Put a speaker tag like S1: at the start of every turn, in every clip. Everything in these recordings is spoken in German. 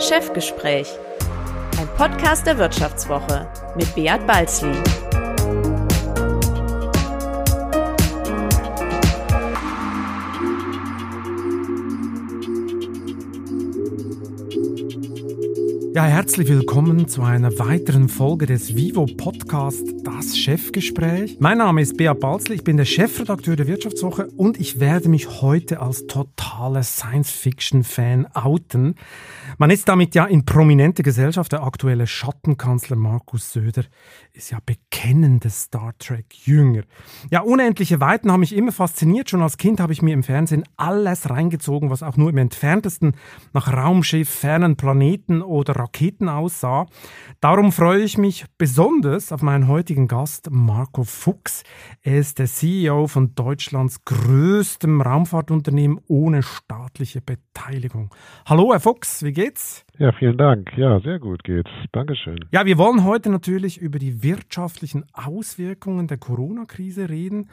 S1: Chefgespräch, ein Podcast der Wirtschaftswoche mit Beat Balzli.
S2: Ja, herzlich willkommen zu einer weiteren Folge des Vivo Podcast Das Chefgespräch. Mein Name ist Bea Balzli, ich bin der Chefredakteur der Wirtschaftswoche und ich werde mich heute als totaler Science-Fiction-Fan outen. Man ist damit ja in prominente Gesellschaft. Der aktuelle Schattenkanzler Markus Söder ist ja bekennendes Star Trek-Jünger. Ja, unendliche Weiten haben mich immer fasziniert. Schon als Kind habe ich mir im Fernsehen alles reingezogen, was auch nur im entferntesten nach Raumschiff, fernen Planeten oder Raketen aussah. Darum freue ich mich besonders auf meinen heutigen Gast, Marco Fuchs. Er ist der CEO von Deutschlands größtem Raumfahrtunternehmen ohne staatliche Beteiligung. Hallo, Herr Fuchs, wie geht's?
S3: Ja, vielen Dank. Ja, sehr gut geht's. Dankeschön.
S2: Ja, wir wollen heute natürlich über die wirtschaftlichen Auswirkungen der Corona-Krise reden.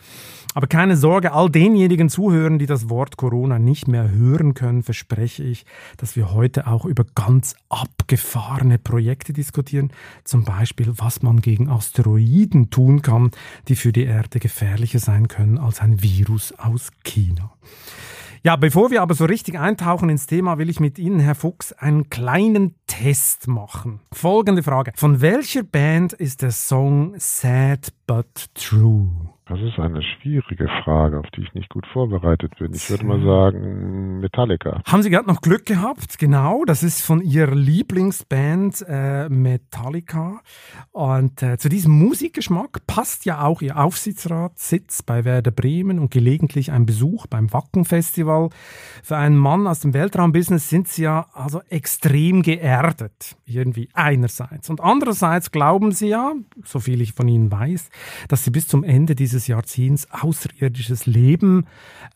S2: Aber keine Sorge, all denjenigen Zuhörern, die das Wort Corona nicht mehr hören können, verspreche ich, dass wir heute auch über ganz abgefahrene Projekte diskutieren. Zum Beispiel, was man gegen Asteroiden tun kann, die für die Erde gefährlicher sein können als ein Virus aus China. Ja, bevor wir aber so richtig eintauchen ins Thema, will ich mit Ihnen, Herr Fuchs, einen kleinen Test machen. Folgende Frage. Von welcher Band ist der Song Sad But True?
S3: Das ist eine schwierige Frage, auf die ich nicht gut vorbereitet bin. Ich würde mal sagen Metallica.
S2: Haben Sie gerade noch Glück gehabt? Genau, das ist von Ihrer Lieblingsband äh, Metallica. Und äh, zu diesem Musikgeschmack passt ja auch Ihr Aufsichtsratssitz bei Werder Bremen und gelegentlich ein Besuch beim Wacken-Festival. Für einen Mann aus dem Weltraumbusiness sind Sie ja also extrem geerdet, irgendwie einerseits. Und andererseits glauben Sie ja, so viel ich von Ihnen weiß, dass Sie bis zum Ende dieses dieses Jahrzehnts außerirdisches Leben,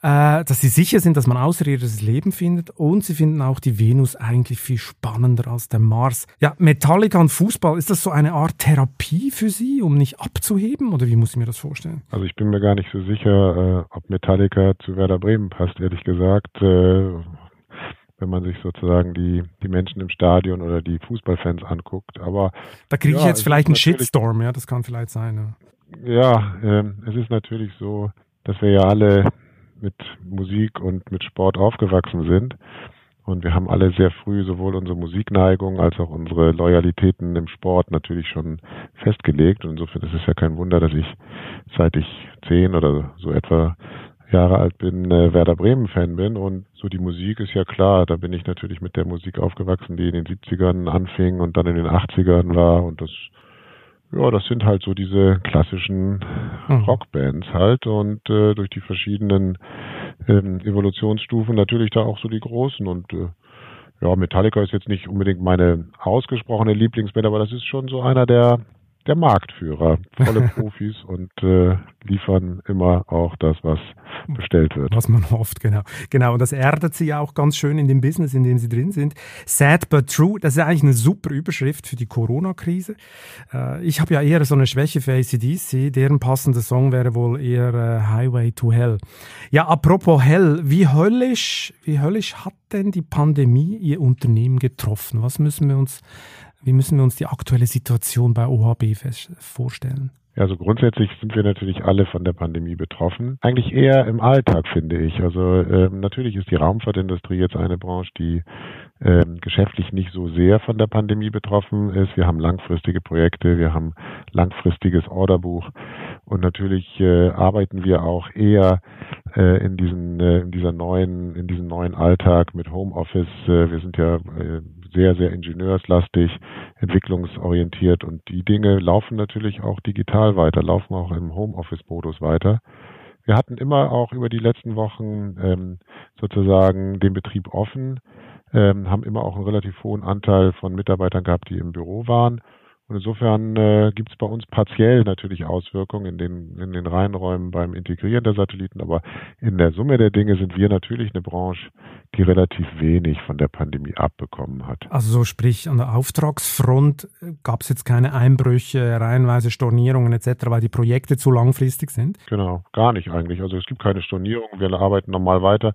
S2: äh, dass sie sicher sind, dass man außerirdisches Leben findet und sie finden auch die Venus eigentlich viel spannender als der Mars. Ja, Metallica und Fußball, ist das so eine Art Therapie für Sie, um nicht abzuheben oder wie muss ich mir das vorstellen?
S3: Also ich bin mir gar nicht so sicher, äh, ob Metallica zu Werder Bremen passt, ehrlich gesagt. Äh, wenn man sich sozusagen die, die Menschen im Stadion oder die Fußballfans anguckt. Aber
S2: da kriege ich ja, jetzt vielleicht einen Shitstorm, ja, das kann vielleicht sein. Ja.
S3: Ja, äh, es ist natürlich so, dass wir ja alle mit Musik und mit Sport aufgewachsen sind. Und wir haben alle sehr früh sowohl unsere Musikneigung als auch unsere Loyalitäten im Sport natürlich schon festgelegt. Und insofern ist es ja kein Wunder, dass ich seit ich zehn oder so etwa Jahre alt bin, äh, Werder Bremen Fan bin. Und so die Musik ist ja klar, da bin ich natürlich mit der Musik aufgewachsen, die in den 70ern anfing und dann in den 80ern war. Und das ja, das sind halt so diese klassischen mhm. Rockbands halt und äh, durch die verschiedenen ähm, Evolutionsstufen natürlich da auch so die großen und äh, ja, Metallica ist jetzt nicht unbedingt meine ausgesprochene Lieblingsband, aber das ist schon so einer der der Marktführer, volle Profis und äh, liefern immer auch das, was bestellt wird.
S2: Was man hofft, genau. Genau, und das erdet sie ja auch ganz schön in dem Business, in dem sie drin sind. Sad but true, das ist eigentlich eine super Überschrift für die Corona-Krise. Äh, ich habe ja eher so eine Schwäche für ACDC, deren passender Song wäre wohl eher äh, Highway to Hell. Ja, apropos Hell, wie höllisch, wie höllisch hat denn die Pandemie Ihr Unternehmen getroffen? Was müssen wir uns wie müssen wir uns die aktuelle Situation bei OHB vorstellen?
S3: Also grundsätzlich sind wir natürlich alle von der Pandemie betroffen. Eigentlich eher im Alltag, finde ich. Also ähm, natürlich ist die Raumfahrtindustrie jetzt eine Branche, die ähm, geschäftlich nicht so sehr von der Pandemie betroffen ist. Wir haben langfristige Projekte, wir haben langfristiges Orderbuch und natürlich äh, arbeiten wir auch eher äh, in diesen äh, in dieser neuen in diesem neuen Alltag mit Homeoffice. Äh, wir sind ja äh, sehr, sehr ingenieurslastig, entwicklungsorientiert und die Dinge laufen natürlich auch digital weiter, laufen auch im Homeoffice-Modus weiter. Wir hatten immer auch über die letzten Wochen ähm, sozusagen den Betrieb offen, ähm, haben immer auch einen relativ hohen Anteil von Mitarbeitern gehabt, die im Büro waren und insofern äh, gibt es bei uns partiell natürlich Auswirkungen in den, in den Reihenräumen beim Integrieren der Satelliten, aber in der Summe der Dinge sind wir natürlich eine Branche, die relativ wenig von der Pandemie abbekommen hat.
S2: Also so sprich an der Auftragsfront äh, gab es jetzt keine Einbrüche, reihenweise Stornierungen etc., weil die Projekte zu langfristig sind?
S3: Genau, gar nicht eigentlich. Also es gibt keine Stornierungen, wir arbeiten normal weiter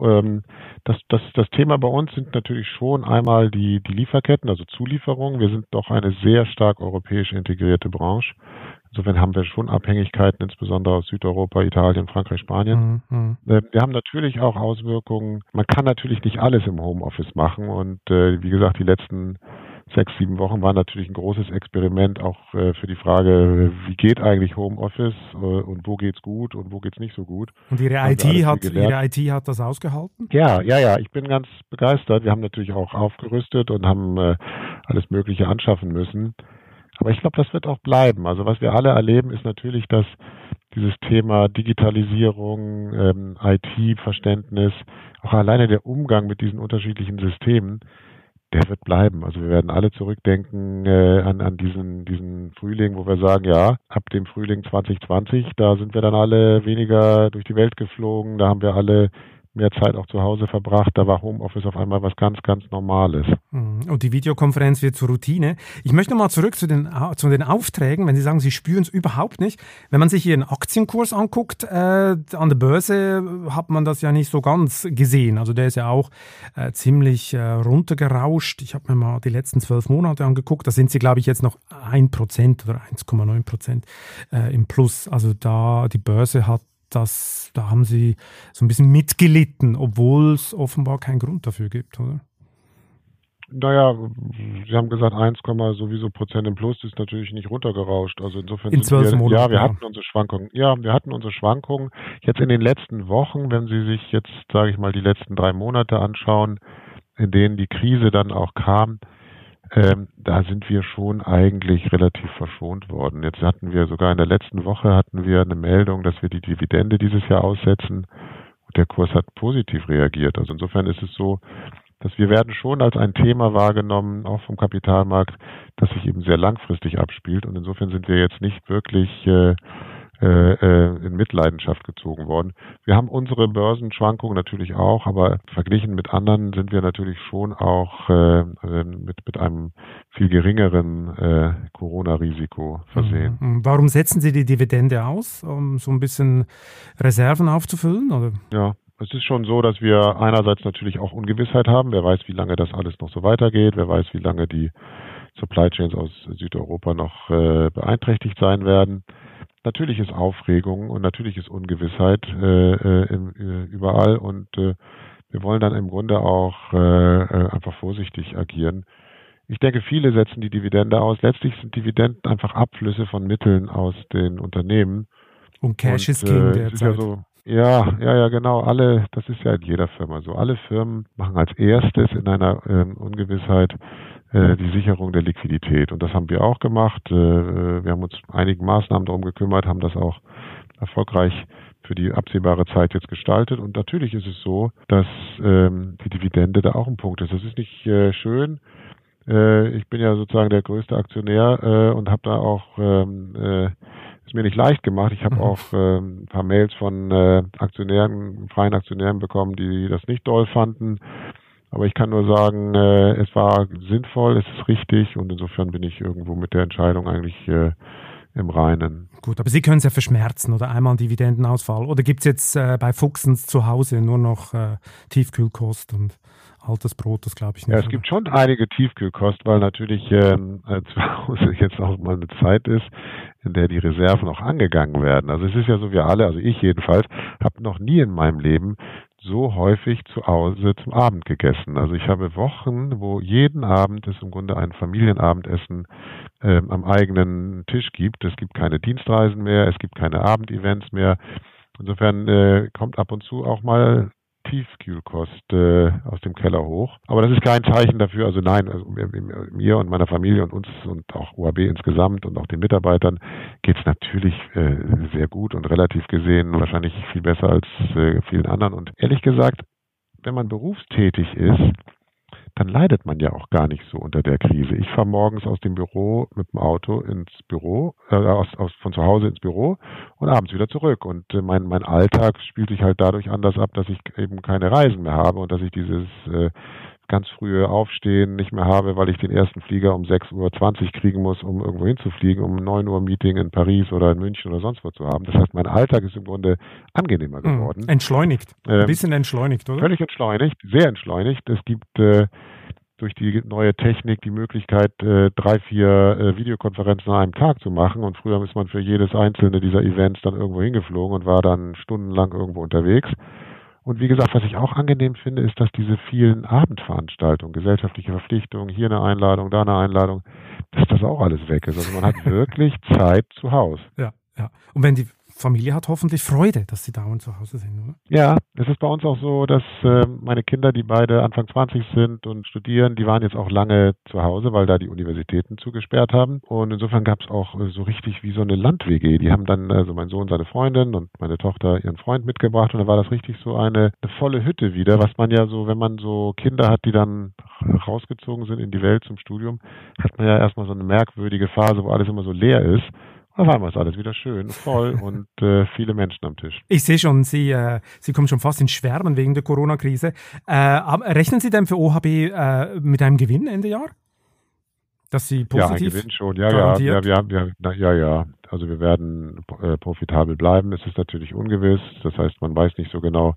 S3: Ähm, das, das, das Thema bei uns sind natürlich schon einmal die, die Lieferketten, also Zulieferungen. Wir sind doch eine sehr stark europäisch integrierte Branche. Insofern haben wir schon Abhängigkeiten, insbesondere aus Südeuropa, Italien, Frankreich, Spanien. Mhm. Äh, wir haben natürlich auch Auswirkungen. Man kann natürlich nicht alles im Homeoffice machen. Und äh, wie gesagt, die letzten sechs, sieben Wochen war natürlich ein großes Experiment auch äh, für die Frage, wie geht eigentlich Homeoffice äh, und wo geht's gut und wo geht's nicht so gut.
S2: Und Ihre IT hat Ihre IT hat das ausgehalten?
S3: Ja, ja, ja. Ich bin ganz begeistert. Wir haben natürlich auch aufgerüstet und haben äh, alles Mögliche anschaffen müssen. Aber ich glaube, das wird auch bleiben. Also was wir alle erleben, ist natürlich, dass dieses Thema Digitalisierung, ähm, IT-Verständnis, auch alleine der Umgang mit diesen unterschiedlichen Systemen, der wird bleiben. Also wir werden alle zurückdenken äh, an, an diesen, diesen Frühling, wo wir sagen, ja, ab dem Frühling 2020, da sind wir dann alle weniger durch die Welt geflogen, da haben wir alle mehr Zeit auch zu Hause verbracht. Da war Homeoffice auf einmal was ganz, ganz Normales.
S2: Mhm. Und die Videokonferenz wird zur Routine. Ich möchte mal zurück zu den, zu den Aufträgen, wenn Sie sagen, Sie spüren es überhaupt nicht. Wenn man sich Ihren Aktienkurs anguckt, äh, an der Börse hat man das ja nicht so ganz gesehen. Also der ist ja auch äh, ziemlich äh, runtergerauscht. Ich habe mir mal die letzten zwölf Monate angeguckt. Da sind Sie, glaube ich, jetzt noch ein Prozent oder 1,9 Prozent äh, im Plus. Also da die Börse hat das, da haben Sie so ein bisschen mitgelitten, obwohl es offenbar keinen Grund dafür gibt, oder?
S3: Naja, Sie haben gesagt, 1, sowieso Prozent im Plus ist natürlich nicht runtergerauscht. Also insofern
S2: in zwölf
S3: wir,
S2: Monaten.
S3: Ja, wir ja. hatten unsere Schwankungen. Ja, wir hatten unsere Schwankungen. Jetzt in den letzten Wochen, wenn Sie sich jetzt, sage ich mal, die letzten drei Monate anschauen, in denen die Krise dann auch kam, ähm, da sind wir schon eigentlich relativ verschont worden. Jetzt hatten wir sogar in der letzten Woche hatten wir eine Meldung, dass wir die Dividende dieses Jahr aussetzen und der Kurs hat positiv reagiert. Also insofern ist es so, dass wir werden schon als ein Thema wahrgenommen, auch vom Kapitalmarkt, das sich eben sehr langfristig abspielt und insofern sind wir jetzt nicht wirklich äh, in Mitleidenschaft gezogen worden. Wir haben unsere Börsenschwankungen natürlich auch, aber verglichen mit anderen sind wir natürlich schon auch äh, äh mit, mit einem viel geringeren äh, Corona-Risiko versehen.
S2: Mhm. Mhm. Warum setzen Sie die Dividende aus, um so ein bisschen Reserven aufzufüllen? Oder?
S3: Ja, es ist schon so, dass wir einerseits natürlich auch Ungewissheit haben. Wer weiß, wie lange das alles noch so weitergeht. Wer weiß, wie lange die Supply Chains aus Südeuropa noch äh, beeinträchtigt sein werden. Natürlich ist Aufregung und natürlich ist Ungewissheit äh, äh, äh, überall und äh, wir wollen dann im Grunde auch äh, äh, einfach vorsichtig agieren. Ich denke, viele setzen die Dividende aus. Letztlich sind Dividenden einfach Abflüsse von Mitteln aus den Unternehmen.
S2: Und Cash und, ist King derzeit.
S3: Ja, so, ja, ja, ja, genau. Alle, das ist ja in jeder Firma so. Alle Firmen machen als erstes in einer ähm, Ungewissheit die Sicherung der Liquidität. Und das haben wir auch gemacht. Äh, wir haben uns einigen Maßnahmen darum gekümmert, haben das auch erfolgreich für die absehbare Zeit jetzt gestaltet. Und natürlich ist es so, dass ähm, die Dividende da auch ein Punkt ist. Das ist nicht äh, schön. Äh, ich bin ja sozusagen der größte Aktionär äh, und habe da auch ähm, äh, ist mir nicht leicht gemacht. Ich habe mhm. auch äh, ein paar Mails von äh, Aktionären, freien Aktionären bekommen, die das nicht doll fanden. Aber ich kann nur sagen, äh, es war sinnvoll, es ist richtig und insofern bin ich irgendwo mit der Entscheidung eigentlich äh, im Reinen.
S2: Gut, aber Sie können es ja verschmerzen oder einmal einen Dividendenausfall. Oder gibt es jetzt äh, bei Fuchsens zu Hause nur noch äh, Tiefkühlkost und altes Brot, das glaube ich nicht.
S3: Ja, es gibt schon einige Tiefkühlkost, weil natürlich ähm, äh, zu Hause jetzt auch mal eine Zeit ist, in der die Reserven auch angegangen werden. Also es ist ja so, wir alle, also ich jedenfalls, habe noch nie in meinem Leben so häufig zu Hause zum Abend gegessen. Also ich habe Wochen, wo jeden Abend es im Grunde ein Familienabendessen äh, am eigenen Tisch gibt. Es gibt keine Dienstreisen mehr, es gibt keine Abendevents mehr. Insofern äh, kommt ab und zu auch mal Tiefkühlkost äh, aus dem Keller hoch. Aber das ist kein Zeichen dafür. Also nein, also mir und meiner Familie und uns und auch OAB insgesamt und auch den Mitarbeitern geht es natürlich äh, sehr gut und relativ gesehen wahrscheinlich viel besser als äh, vielen anderen. Und ehrlich gesagt, wenn man berufstätig ist, dann leidet man ja auch gar nicht so unter der Krise. Ich fahre morgens aus dem Büro mit dem Auto ins Büro, äh, aus, aus, von zu Hause ins Büro und abends wieder zurück. Und äh, mein, mein Alltag spielt sich halt dadurch anders ab, dass ich eben keine Reisen mehr habe und dass ich dieses äh, ganz frühe Aufstehen nicht mehr habe, weil ich den ersten Flieger um 6.20 Uhr kriegen muss, um irgendwo hinzufliegen, um 9 Uhr Meeting in Paris oder in München oder sonst wo zu haben. Das heißt, mein Alltag ist im Grunde angenehmer hm, geworden.
S2: Entschleunigt. Ein ähm, bisschen entschleunigt, oder?
S3: Völlig entschleunigt, sehr entschleunigt. Es gibt äh, durch die neue Technik die Möglichkeit, äh, drei, vier äh, Videokonferenzen an einem Tag zu machen. Und früher ist man für jedes einzelne dieser Events dann irgendwo hingeflogen und war dann stundenlang irgendwo unterwegs. Und wie gesagt, was ich auch angenehm finde, ist, dass diese vielen Abendveranstaltungen, gesellschaftliche Verpflichtungen, hier eine Einladung, da eine Einladung, dass das auch alles weg ist. Also man hat wirklich Zeit zu Hause.
S2: Ja, ja. Und wenn die Familie hat hoffentlich Freude, dass sie dauernd zu Hause sind, oder?
S3: Ja, es ist bei uns auch so, dass äh, meine Kinder, die beide Anfang 20 sind und studieren, die waren jetzt auch lange zu Hause, weil da die Universitäten zugesperrt haben. Und insofern gab es auch äh, so richtig wie so eine Land-WG. Die haben dann, also mein Sohn seine Freundin und meine Tochter ihren Freund mitgebracht und da war das richtig so eine, eine volle Hütte wieder, was man ja so, wenn man so Kinder hat, die dann rausgezogen sind in die Welt zum Studium, hat man ja erstmal so eine merkwürdige Phase, wo alles immer so leer ist. Auf einmal ist alles wieder schön, voll und äh, viele Menschen am Tisch.
S2: Ich sehe schon, Sie, äh, Sie kommen schon fast in Schwärmen wegen der Corona-Krise. Äh, rechnen Sie denn für OHB äh, mit einem Gewinn Ende Jahr? Dass Sie positiv
S3: Ja, ein Gewinn schon. Ja, ja, ja, ja, ja, ja, ja, ja. Also wir werden äh, profitabel bleiben. Es ist natürlich ungewiss. Das heißt, man weiß nicht so genau,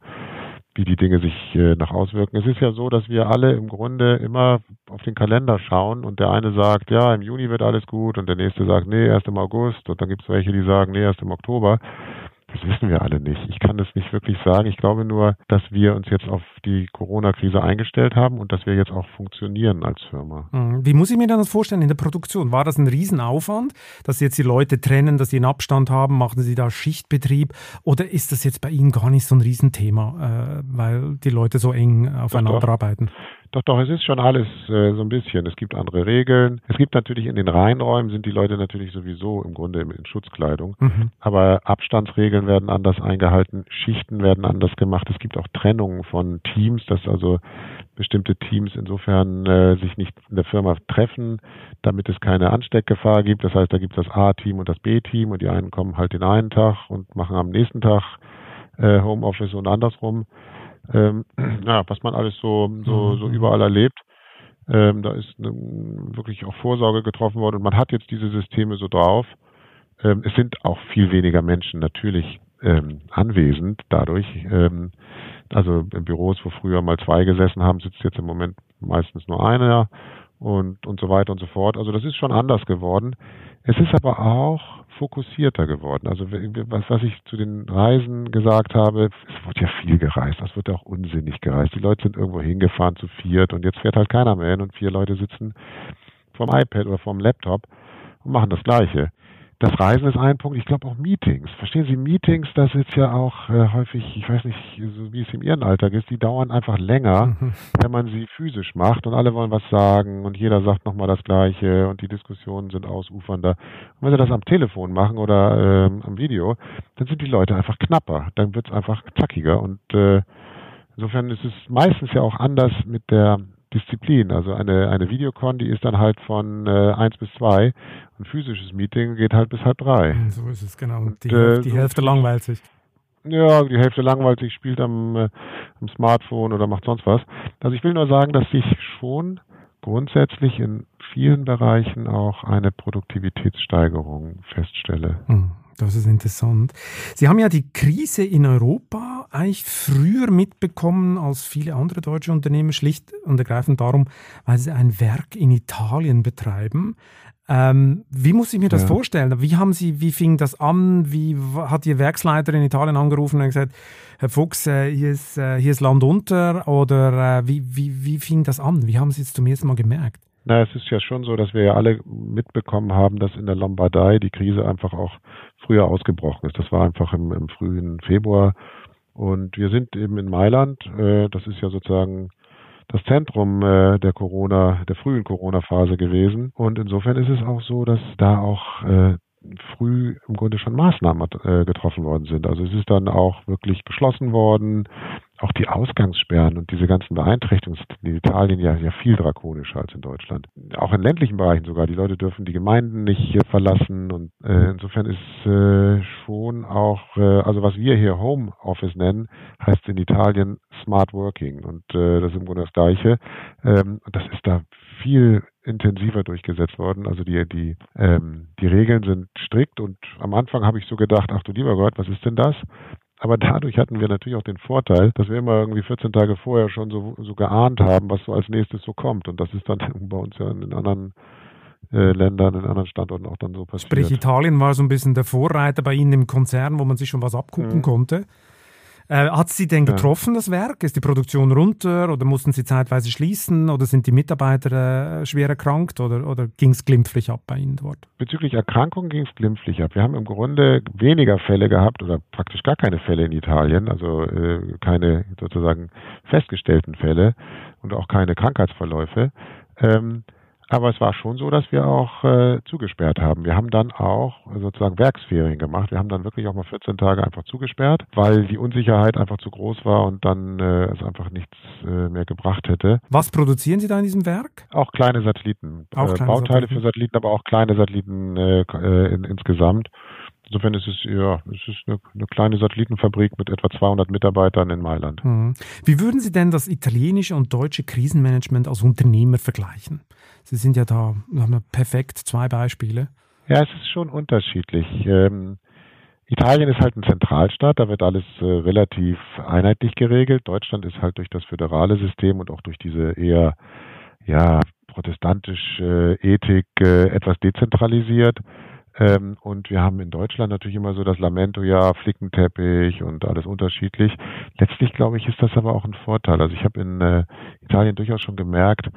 S3: wie die Dinge sich äh, nach auswirken. Es ist ja so, dass wir alle im Grunde immer auf den Kalender schauen und der eine sagt, ja, im Juni wird alles gut und der nächste sagt, nee, erst im August und dann gibt es welche, die sagen, nee, erst im Oktober. Das wissen wir alle nicht. Ich kann das nicht wirklich sagen. Ich glaube nur, dass wir uns jetzt auf die Corona-Krise eingestellt haben und dass wir jetzt auch funktionieren als Firma.
S2: Mhm. Wie muss ich mir das vorstellen in der Produktion? War das ein Riesenaufwand, dass jetzt die Leute trennen, dass Sie einen Abstand haben? Machen Sie da Schichtbetrieb? Oder ist das jetzt bei Ihnen gar nicht so ein Riesenthema, äh, weil die Leute so eng aufeinander doch, doch. arbeiten?
S3: Doch, doch, es ist schon alles äh, so ein bisschen. Es gibt andere Regeln. Es gibt natürlich in den Reihenräumen sind die Leute natürlich sowieso im Grunde in Schutzkleidung. Mhm. Aber Abstandsregeln werden anders eingehalten, Schichten werden anders gemacht. Es gibt auch Trennungen von Teams, dass also bestimmte Teams insofern äh, sich nicht in der Firma treffen, damit es keine Ansteckgefahr gibt. Das heißt, da gibt es das A-Team und das B-Team und die einen kommen halt den einen Tag und machen am nächsten Tag äh, Homeoffice und andersrum ähm, ja, was man alles so, so, so mhm. überall erlebt. Ähm, da ist ne, wirklich auch Vorsorge getroffen worden und man hat jetzt diese Systeme so drauf. Ähm, es sind auch viel weniger Menschen natürlich ähm, anwesend dadurch. Ähm, also in Büros, wo früher mal zwei gesessen haben, sitzt jetzt im Moment meistens nur einer und, und so weiter und so fort. Also das ist schon anders geworden. Es ist aber auch fokussierter geworden. Also was, was ich zu den Reisen gesagt habe, es wird ja viel gereist, es wird ja auch unsinnig gereist. Die Leute sind irgendwo hingefahren zu viert und jetzt fährt halt keiner mehr hin und vier Leute sitzen vom iPad oder vom Laptop und machen das Gleiche das Reisen ist ein Punkt. Ich glaube auch Meetings. Verstehen Sie, Meetings, das ist ja auch äh, häufig, ich weiß nicht, so wie es im Ihren Alltag ist, die dauern einfach länger, mhm. wenn man sie physisch macht und alle wollen was sagen und jeder sagt nochmal das Gleiche und die Diskussionen sind ausufernder. Und wenn Sie das am Telefon machen oder ähm, am Video, dann sind die Leute einfach knapper. Dann wird es einfach zackiger und äh, insofern ist es meistens ja auch anders mit der Disziplin. Also eine, eine Videocon, die ist dann halt von äh, 1 bis 2. Ein physisches Meeting geht halt bis halb 3.
S2: Hm, so ist es, genau. Und die, äh, die Hälfte langweilt sich.
S3: Ja, die Hälfte langweilt sich, spielt am, äh, am Smartphone oder macht sonst was. Also ich will nur sagen, dass ich schon grundsätzlich in vielen Bereichen auch eine Produktivitätssteigerung feststelle.
S2: Hm. Das ist interessant. Sie haben ja die Krise in Europa eigentlich früher mitbekommen als viele andere deutsche Unternehmen, schlicht und ergreifend darum, weil sie ein Werk in Italien betreiben. Ähm, wie muss ich mir das ja. vorstellen? Wie haben Sie, wie fing das an? Wie hat Ihr Werksleiter in Italien angerufen und gesagt, Herr Fuchs, äh, hier, ist, äh, hier ist Land unter? Oder äh, wie, wie, wie fing das an? Wie haben Sie es zum ersten Mal gemerkt?
S3: Na, es ist ja schon so, dass wir ja alle mitbekommen haben, dass in der Lombardei die Krise einfach auch früher ausgebrochen ist. Das war einfach im, im frühen Februar. Und wir sind eben in Mailand. Äh, das ist ja sozusagen das Zentrum äh, der Corona, der frühen Corona-Phase gewesen. Und insofern ist es auch so, dass da auch äh, früh im Grunde schon Maßnahmen äh, getroffen worden sind. Also es ist dann auch wirklich beschlossen worden, auch die Ausgangssperren und diese ganzen Beeinträchtigungen sind in Italien ja, ja viel drakonischer als in Deutschland. Auch in ländlichen Bereichen sogar. Die Leute dürfen die Gemeinden nicht verlassen und äh, insofern ist äh, schon auch, äh, also was wir hier Home Office nennen, heißt in Italien Smart Working und äh, das ist im Grunde das Gleiche. Ähm, das ist da viel intensiver durchgesetzt worden. Also die, die, ähm, die Regeln sind strikt und am Anfang habe ich so gedacht, ach du lieber Gott, was ist denn das? Aber dadurch hatten wir natürlich auch den Vorteil, dass wir immer irgendwie 14 Tage vorher schon so, so geahnt haben, was so als nächstes so kommt. Und das ist dann bei uns ja in den anderen äh, Ländern, in anderen Standorten auch dann so passiert.
S2: Sprich, Italien war so ein bisschen der Vorreiter bei Ihnen im Konzern, wo man sich schon was abgucken mhm. konnte. Äh, hat Sie denn getroffen, ja. das Werk? Ist die Produktion runter oder mussten Sie zeitweise schließen oder sind die Mitarbeiter äh, schwer erkrankt oder, oder ging es glimpflich ab bei Ihnen dort?
S3: Bezüglich Erkrankungen ging es glimpflich ab. Wir haben im Grunde weniger Fälle gehabt oder praktisch gar keine Fälle in Italien, also äh, keine sozusagen festgestellten Fälle und auch keine Krankheitsverläufe. Ähm, aber es war schon so, dass wir auch äh, zugesperrt haben. Wir haben dann auch sozusagen Werksferien gemacht. Wir haben dann wirklich auch mal 14 Tage einfach zugesperrt, weil die Unsicherheit einfach zu groß war und dann äh, es einfach nichts äh, mehr gebracht hätte.
S2: Was produzieren Sie da in diesem Werk?
S3: Auch kleine Satelliten. Auch äh, kleine Bauteile Satelliten. für Satelliten, aber auch kleine Satelliten äh, äh, in, insgesamt. Insofern ist es ja, es ist eine, eine, kleine Satellitenfabrik mit etwa 200 Mitarbeitern in Mailand.
S2: Mhm. Wie würden Sie denn das italienische und deutsche Krisenmanagement als Unternehmer vergleichen? Sie sind ja da, haben wir perfekt zwei Beispiele.
S3: Ja, es ist schon unterschiedlich. Ähm, Italien ist halt ein Zentralstaat, da wird alles äh, relativ einheitlich geregelt. Deutschland ist halt durch das föderale System und auch durch diese eher ja protestantische äh, Ethik äh, etwas dezentralisiert. Ähm, und wir haben in Deutschland natürlich immer so das Lamento, ja, Flickenteppich und alles unterschiedlich. Letztlich, glaube ich, ist das aber auch ein Vorteil. Also ich habe in äh, Italien durchaus schon gemerkt,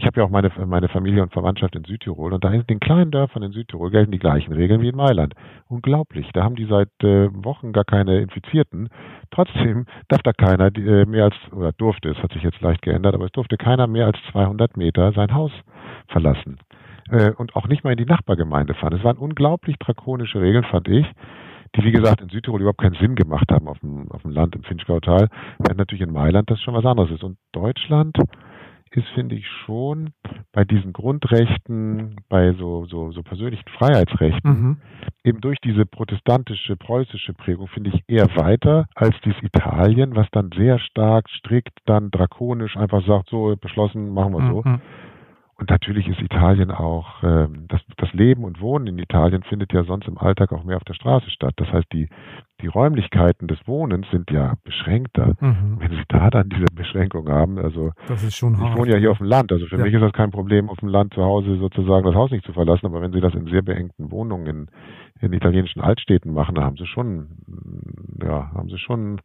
S3: ich habe ja auch meine, meine Familie und Verwandtschaft in Südtirol und da in den kleinen Dörfern in Südtirol gelten die gleichen Regeln wie in Mailand. Unglaublich. Da haben die seit äh, Wochen gar keine Infizierten. Trotzdem darf da keiner äh, mehr als, oder durfte, es hat sich jetzt leicht geändert, aber es durfte keiner mehr als 200 Meter sein Haus verlassen äh, und auch nicht mal in die Nachbargemeinde fahren. Es waren unglaublich drakonische Regeln, fand ich die wie gesagt in Südtirol überhaupt keinen Sinn gemacht haben auf dem, auf dem Land im Finchgautal, während natürlich in Mailand das schon was anderes ist. Und Deutschland ist, finde ich, schon bei diesen Grundrechten, bei so, so, so persönlichen Freiheitsrechten, mhm. eben durch diese protestantische, preußische Prägung, finde ich eher weiter als dieses Italien, was dann sehr stark, strikt, dann drakonisch einfach sagt, so beschlossen, machen wir so. Mhm. Und natürlich ist Italien auch, ähm, das, das Leben und Wohnen in Italien findet ja sonst im Alltag auch mehr auf der Straße statt. Das heißt, die, die Räumlichkeiten des Wohnens sind ja beschränkter. Mhm. Wenn Sie da dann diese Beschränkung haben, also
S2: das ist schon
S3: ich wohne ja hier auf dem Land, also für ja. mich ist das kein Problem, auf dem Land zu Hause sozusagen das Haus nicht zu verlassen, aber wenn Sie das in sehr beengten Wohnungen in, in italienischen Altstädten machen, da haben Sie schon, ja, haben Sie schon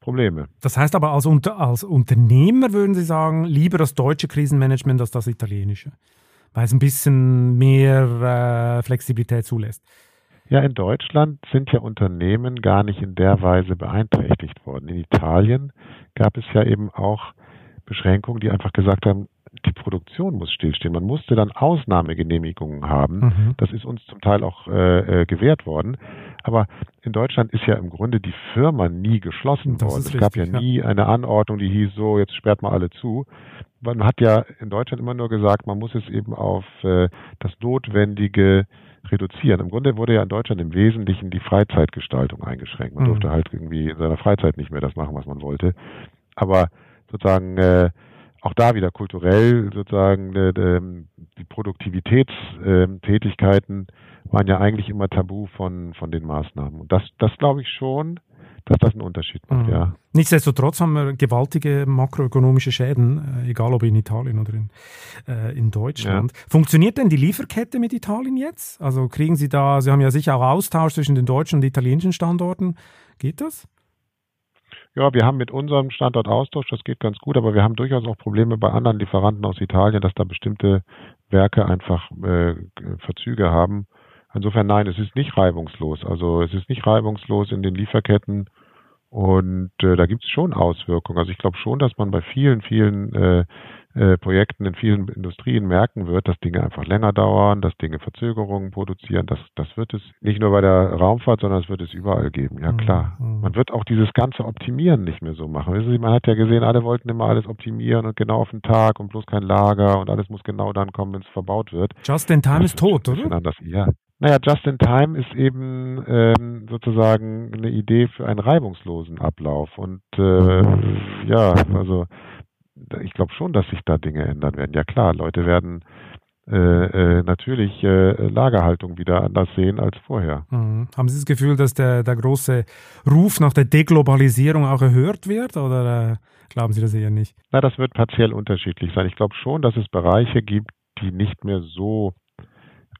S3: Probleme.
S2: Das heißt aber als, als Unternehmer würden Sie sagen, lieber das deutsche Krisenmanagement als das italienische, weil es ein bisschen mehr äh, Flexibilität zulässt.
S3: Ja, in Deutschland sind ja Unternehmen gar nicht in der Weise beeinträchtigt worden. In Italien gab es ja eben auch Beschränkungen, die einfach gesagt haben, die Produktion muss stillstehen. Man musste dann Ausnahmegenehmigungen haben. Mhm. Das ist uns zum Teil auch äh, äh, gewährt worden. Aber in Deutschland ist ja im Grunde die Firma nie geschlossen das worden. Es richtig, gab ja nie ja. eine Anordnung, die hieß so, jetzt sperrt mal alle zu. Man hat ja in Deutschland immer nur gesagt, man muss es eben auf äh, das Notwendige reduzieren. Im Grunde wurde ja in Deutschland im Wesentlichen die Freizeitgestaltung eingeschränkt. Man mhm. durfte halt irgendwie in seiner Freizeit nicht mehr das machen, was man wollte. Aber sozusagen äh, auch da wieder kulturell sozusagen äh, die Produktivitätstätigkeiten waren ja eigentlich immer tabu von, von den Maßnahmen. Und das, das glaube ich schon, dass das einen Unterschied macht, mhm. ja.
S2: Nichtsdestotrotz haben wir gewaltige makroökonomische Schäden, äh, egal ob in Italien oder in, äh, in Deutschland. Ja. Funktioniert denn die Lieferkette mit Italien jetzt? Also kriegen Sie da, Sie haben ja sicher auch Austausch zwischen den deutschen und italienischen Standorten. Geht das?
S3: Ja, wir haben mit unserem Standort Austausch, das geht ganz gut, aber wir haben durchaus auch Probleme bei anderen Lieferanten aus Italien, dass da bestimmte Werke einfach äh, Verzüge haben. Insofern nein, es ist nicht reibungslos. Also es ist nicht reibungslos in den Lieferketten und äh, da gibt es schon Auswirkungen. Also ich glaube schon, dass man bei vielen, vielen äh, äh, Projekten in vielen Industrien merken wird, dass Dinge einfach länger dauern, dass Dinge Verzögerungen produzieren. Das, das wird es nicht nur bei der Raumfahrt, sondern es wird es überall geben. Ja klar. Mhm. Man wird auch dieses ganze Optimieren nicht mehr so machen. Wissen Sie, man hat ja gesehen, alle wollten immer alles optimieren und genau auf den Tag und bloß kein Lager und alles muss genau dann kommen, wenn es verbaut wird.
S2: Just in time ist tot, oder?
S3: Anders. Ja. Naja, Just in Time ist eben ähm, sozusagen eine Idee für einen reibungslosen Ablauf. Und äh, ja, also ich glaube schon, dass sich da Dinge ändern werden. Ja klar, Leute werden äh, äh, natürlich äh, Lagerhaltung wieder anders sehen als vorher.
S2: Mhm. Haben Sie das Gefühl, dass der, der große Ruf nach der Deglobalisierung auch erhört wird oder äh, glauben Sie das eher nicht?
S3: Na, das wird partiell unterschiedlich sein. Ich glaube schon, dass es Bereiche gibt, die nicht mehr so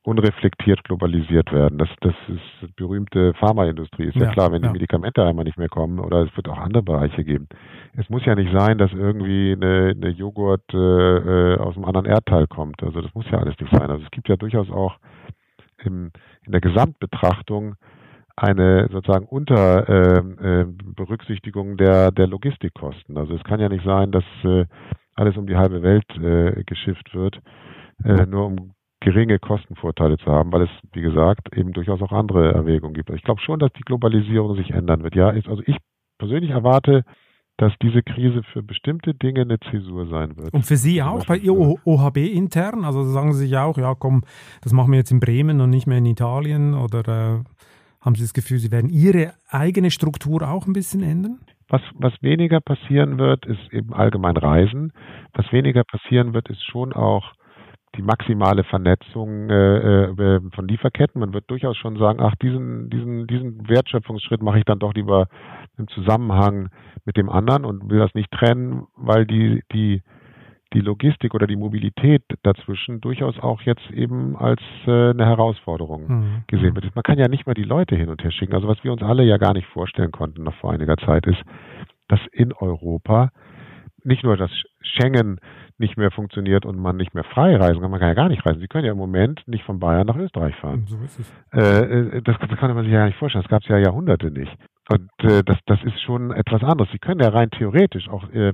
S3: unreflektiert globalisiert werden. Das, das ist berühmte Pharmaindustrie. Ist ja, ja klar, wenn ja. die Medikamente einmal nicht mehr kommen oder es wird auch andere Bereiche geben. Es muss ja nicht sein, dass irgendwie eine, eine Joghurt äh, äh, aus einem anderen Erdteil kommt. Also das muss ja alles nicht sein. Also es gibt ja durchaus auch im, in der Gesamtbetrachtung eine sozusagen unter äh, äh, der, der Logistikkosten. Also es kann ja nicht sein, dass äh, alles um die halbe Welt äh, geschifft wird, äh, nur um geringe Kostenvorteile zu haben, weil es, wie gesagt, eben durchaus auch andere Erwägungen gibt. Ich glaube schon, dass die Globalisierung sich ändern wird. Ja, ist, also ich persönlich erwarte, dass diese Krise für bestimmte Dinge eine Zäsur sein wird.
S2: Und für Sie auch, bei Ihr OHB intern? Also sagen Sie sich auch, ja komm, das machen wir jetzt in Bremen und nicht mehr in Italien? Oder äh, haben Sie das Gefühl, Sie werden Ihre eigene Struktur auch ein bisschen ändern?
S3: Was, was weniger passieren wird, ist eben allgemein Reisen. Was weniger passieren wird, ist schon auch die maximale Vernetzung äh, äh, von Lieferketten. Man wird durchaus schon sagen, ach, diesen, diesen, diesen Wertschöpfungsschritt mache ich dann doch lieber im Zusammenhang mit dem anderen und will das nicht trennen, weil die, die, die Logistik oder die Mobilität dazwischen durchaus auch jetzt eben als äh, eine Herausforderung mhm. gesehen wird. Man kann ja nicht mal die Leute hin und her schicken. Also was wir uns alle ja gar nicht vorstellen konnten noch vor einiger Zeit ist, dass in Europa nicht nur das Schengen nicht mehr funktioniert und man nicht mehr frei reisen kann. Man kann ja gar nicht reisen. Sie können ja im Moment nicht von Bayern nach Österreich fahren. So ist es. Äh, äh das, das, kann man sich ja gar nicht vorstellen. Das gab es ja Jahrhunderte nicht. Und äh, das, das ist schon etwas anderes. Sie können ja rein theoretisch auch äh,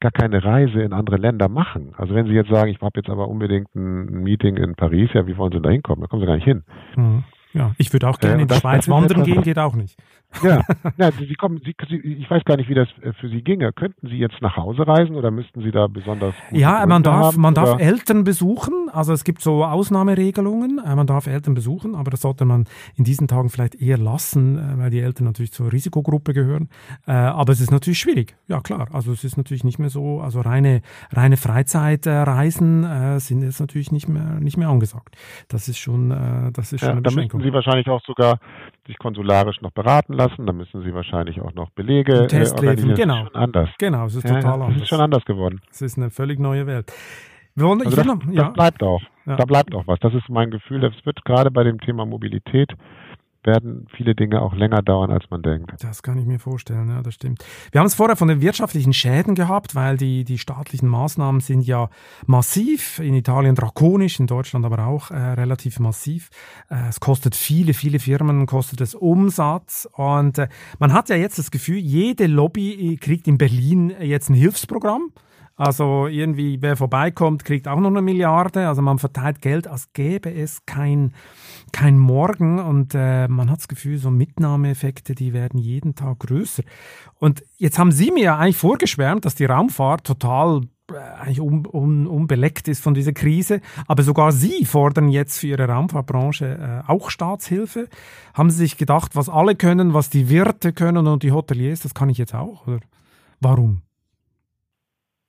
S3: gar keine Reise in andere Länder machen. Also wenn Sie jetzt sagen, ich habe jetzt aber unbedingt ein Meeting in Paris, ja, wie wollen Sie da hinkommen? Da kommen Sie gar nicht hin.
S2: Mhm. Ja, ich würde auch gerne äh, in die Schweiz wandern gehen, geht auch nicht.
S3: Ja, ja Sie kommen, Sie, Sie, ich weiß gar nicht, wie das äh, für Sie ginge. Könnten Sie jetzt nach Hause reisen oder müssten Sie da besonders
S2: Ja, man darf, haben, man darf Eltern besuchen. Also es gibt so Ausnahmeregelungen. Äh, man darf Eltern besuchen, aber das sollte man in diesen Tagen vielleicht eher lassen, äh, weil die Eltern natürlich zur Risikogruppe gehören. Aber es ist natürlich schwierig. Ja, klar. Also es ist natürlich nicht mehr so, also reine, reine Freizeitreisen sind jetzt natürlich nicht mehr, nicht mehr angesagt. Das ist schon, das ist schon ja, eine
S3: Beschränkung. Sie wahrscheinlich auch sogar sich konsularisch noch beraten lassen. Da müssen Sie wahrscheinlich auch noch Belege
S2: äh, Testleben, genau.
S3: Das ist schon anders.
S2: Genau, es ist total ja, anders.
S3: Es ist schon anders geworden.
S2: Es ist eine völlig neue Welt.
S3: Wollen, also das, noch, ja. das, bleibt auch. Ja. Da bleibt auch was. Das ist mein Gefühl. Das wird gerade bei dem Thema Mobilität werden viele Dinge auch länger dauern, als man denkt.
S2: Das kann ich mir vorstellen, ja, das stimmt. Wir haben es vorher von den wirtschaftlichen Schäden gehabt, weil die, die staatlichen Maßnahmen sind ja massiv, in Italien drakonisch, in Deutschland aber auch äh, relativ massiv. Äh, es kostet viele, viele Firmen, kostet es Umsatz und äh, man hat ja jetzt das Gefühl, jede Lobby kriegt in Berlin jetzt ein Hilfsprogramm. Also irgendwie, wer vorbeikommt, kriegt auch noch eine Milliarde. Also man verteilt Geld, als gäbe es kein, kein Morgen. Und äh, man hat das Gefühl, so Mitnahmeeffekte, die werden jeden Tag größer. Und jetzt haben Sie mir ja eigentlich vorgeschwärmt, dass die Raumfahrt total äh, eigentlich un, un, unbeleckt ist von dieser Krise. Aber sogar Sie fordern jetzt für Ihre Raumfahrtbranche äh, auch Staatshilfe. Haben Sie sich gedacht, was alle können, was die Wirte können und die Hoteliers, das kann ich jetzt auch? Oder warum?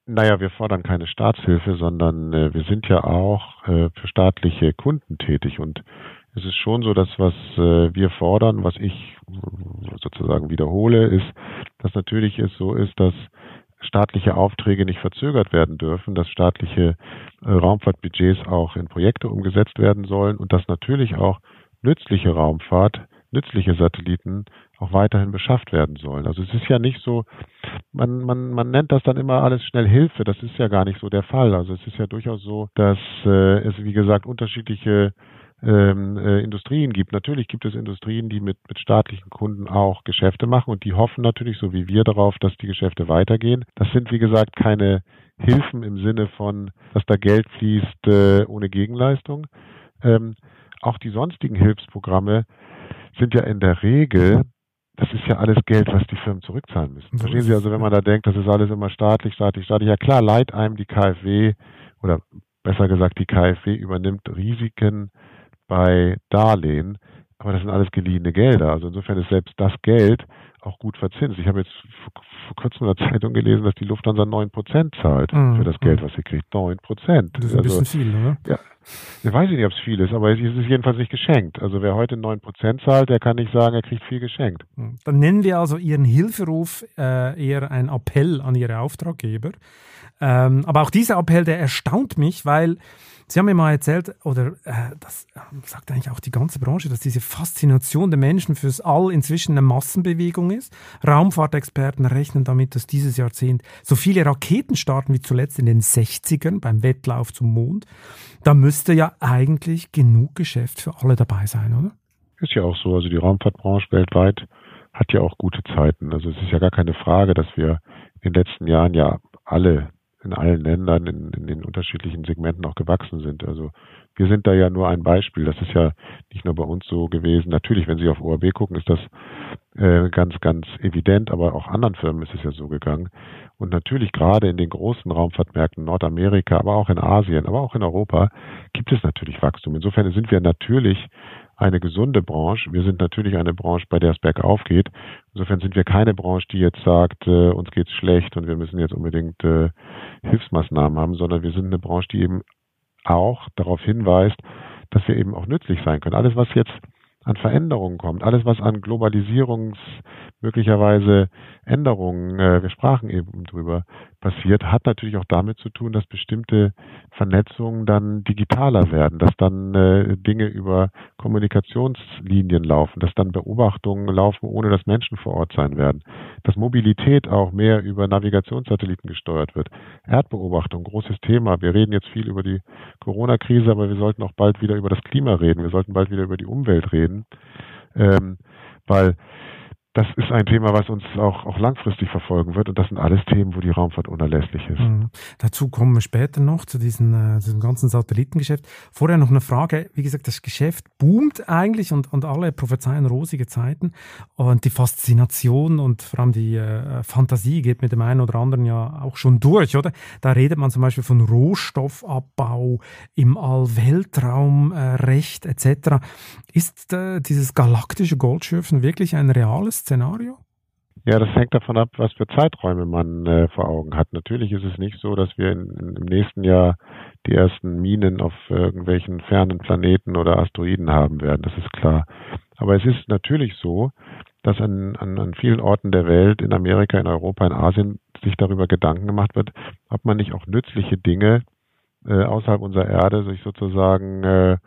S3: Naja, wir fordern keine Staatshilfe, sondern äh, wir sind ja auch äh, für staatliche Kunden tätig. Und es ist schon so, dass was äh, wir fordern, was ich sozusagen wiederhole, ist, dass natürlich es so ist, dass staatliche Aufträge nicht verzögert werden dürfen, dass staatliche äh, Raumfahrtbudgets auch in Projekte umgesetzt werden sollen und dass natürlich auch nützliche Raumfahrt nützliche Satelliten auch weiterhin beschafft werden sollen. Also es ist ja nicht so, man, man, man nennt das dann immer alles schnell Hilfe. Das ist ja gar nicht so der Fall. Also es ist ja durchaus so, dass äh, es, wie gesagt, unterschiedliche ähm, äh, Industrien gibt. Natürlich gibt es Industrien, die mit, mit staatlichen Kunden auch Geschäfte machen und die hoffen natürlich, so wie wir, darauf, dass die Geschäfte weitergehen. Das sind, wie gesagt, keine Hilfen im Sinne von, dass da Geld fließt äh, ohne Gegenleistung. Ähm, auch die sonstigen Hilfsprogramme sind ja in der Regel das ist ja alles Geld, was die Firmen zurückzahlen müssen. Verstehen Sie also, wenn man da denkt, das ist alles immer staatlich, staatlich, staatlich. Ja klar, leiht einem die KfW oder besser gesagt die KfW übernimmt Risiken bei Darlehen, aber das sind alles geliehene Gelder. Also insofern ist selbst das Geld auch gut verzinst. Ich habe jetzt vor, kurzem in der Zeitung gelesen, dass die Lufthansa 9% zahlt mhm. für das Geld, was sie kriegt. 9%.
S2: Das ist ein also, bisschen viel, oder?
S3: Ja. Ich weiß nicht, ob es viel ist, aber es ist jedenfalls nicht geschenkt. Also wer heute 9% zahlt, der kann nicht sagen, er kriegt viel geschenkt.
S2: Mhm. Dann nennen wir also Ihren Hilferuf äh, eher einen Appell an Ihre Auftraggeber. Ähm, aber auch dieser Appell, der erstaunt mich, weil Sie haben mir mal erzählt, oder äh, das äh, sagt eigentlich auch die ganze Branche, dass diese Faszination der Menschen fürs All inzwischen eine Massenbewegung ist. Raumfahrtexperten rechnen damit, dass dieses Jahrzehnt so viele Raketen starten wie zuletzt in den 60ern beim Wettlauf zum Mond. Da müsste ja eigentlich genug Geschäft für alle dabei sein, oder?
S3: Ist ja auch so. Also die Raumfahrtbranche weltweit hat ja auch gute Zeiten. Also es ist ja gar keine Frage, dass wir in den letzten Jahren ja alle in allen Ländern in, in den unterschiedlichen Segmenten auch gewachsen sind. Also wir sind da ja nur ein Beispiel. Das ist ja nicht nur bei uns so gewesen. Natürlich, wenn Sie auf ORB gucken, ist das äh, ganz, ganz evident, aber auch anderen Firmen ist es ja so gegangen. Und natürlich gerade in den großen Raumfahrtmärkten Nordamerika, aber auch in Asien, aber auch in Europa gibt es natürlich Wachstum. Insofern sind wir natürlich eine gesunde Branche. Wir sind natürlich eine Branche, bei der es bergauf geht. Insofern sind wir keine Branche, die jetzt sagt, äh, uns geht's schlecht und wir müssen jetzt unbedingt äh, Hilfsmaßnahmen haben, sondern wir sind eine Branche, die eben auch darauf hinweist, dass wir eben auch nützlich sein können. Alles, was jetzt an Veränderungen kommt, alles, was an Globalisierungs möglicherweise Änderungen, äh, wir sprachen eben drüber, passiert, hat natürlich auch damit zu tun, dass bestimmte Vernetzungen dann digitaler werden, dass dann äh, Dinge über Kommunikationslinien laufen, dass dann Beobachtungen laufen, ohne dass Menschen vor Ort sein werden, dass Mobilität auch mehr über Navigationssatelliten gesteuert wird. Erdbeobachtung, großes Thema. Wir reden jetzt viel über die Corona-Krise, aber wir sollten auch bald wieder über das Klima reden. Wir sollten bald wieder über die Umwelt reden, ähm, weil das ist ein Thema, was uns auch, auch langfristig verfolgen wird. Und das sind alles Themen, wo die Raumfahrt unerlässlich ist. Mhm.
S2: Dazu kommen wir später noch zu diesen, äh, diesem ganzen Satellitengeschäft. Vorher noch eine Frage. Wie gesagt, das Geschäft boomt eigentlich und, und alle prophezeien rosige Zeiten. Und die Faszination und vor allem die äh, Fantasie geht mit dem einen oder anderen ja auch schon durch, oder? Da redet man zum Beispiel von Rohstoffabbau im All, Weltraumrecht äh, etc. Ist äh, dieses galaktische Goldschürfen wirklich ein reales Szenario?
S3: Ja, das hängt davon ab, was für Zeiträume man äh, vor Augen hat. Natürlich ist es nicht so, dass wir in, in, im nächsten Jahr die ersten Minen auf irgendwelchen fernen Planeten oder Asteroiden haben werden. Das ist klar. Aber es ist natürlich so, dass an, an, an vielen Orten der Welt, in Amerika, in Europa, in Asien, sich darüber Gedanken gemacht wird, ob man nicht auch nützliche Dinge äh, außerhalb unserer Erde sich sozusagen äh,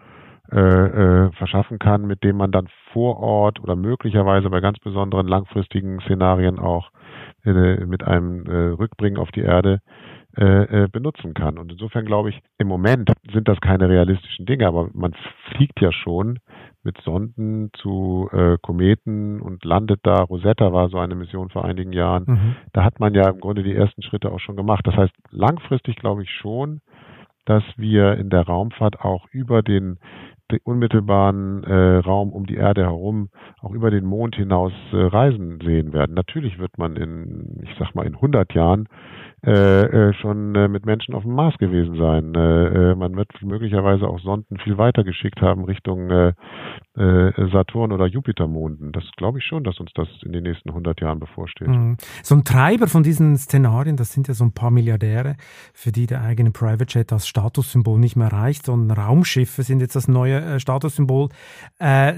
S3: äh, äh, verschaffen kann, mit dem man dann vor Ort oder möglicherweise bei ganz besonderen langfristigen Szenarien auch äh, mit einem äh, Rückbringen auf die Erde äh, äh, benutzen kann. Und insofern glaube ich, im Moment sind das keine realistischen Dinge, aber man fliegt ja schon mit Sonden zu Kometen und landet da. Rosetta war so eine Mission vor einigen Jahren. Mhm. Da hat man ja im Grunde die ersten Schritte auch schon gemacht. Das heißt, langfristig glaube ich schon, dass wir in der Raumfahrt auch über den unmittelbaren äh, Raum um die Erde herum auch über den Mond hinaus äh, reisen sehen werden. Natürlich wird man in, ich sag mal, in 100 Jahren äh, äh, schon äh, mit Menschen auf dem Mars gewesen sein. Äh, äh, man wird möglicherweise auch Sonden viel weiter geschickt haben Richtung äh, Saturn oder Jupitermonden. Das glaube ich schon, dass uns das in den nächsten 100 Jahren bevorsteht. Mhm.
S2: So ein Treiber von diesen Szenarien, das sind ja so ein paar Milliardäre, für die der eigene Private Jet als Statussymbol nicht mehr reicht, sondern Raumschiffe sind jetzt das neue Statussymbol.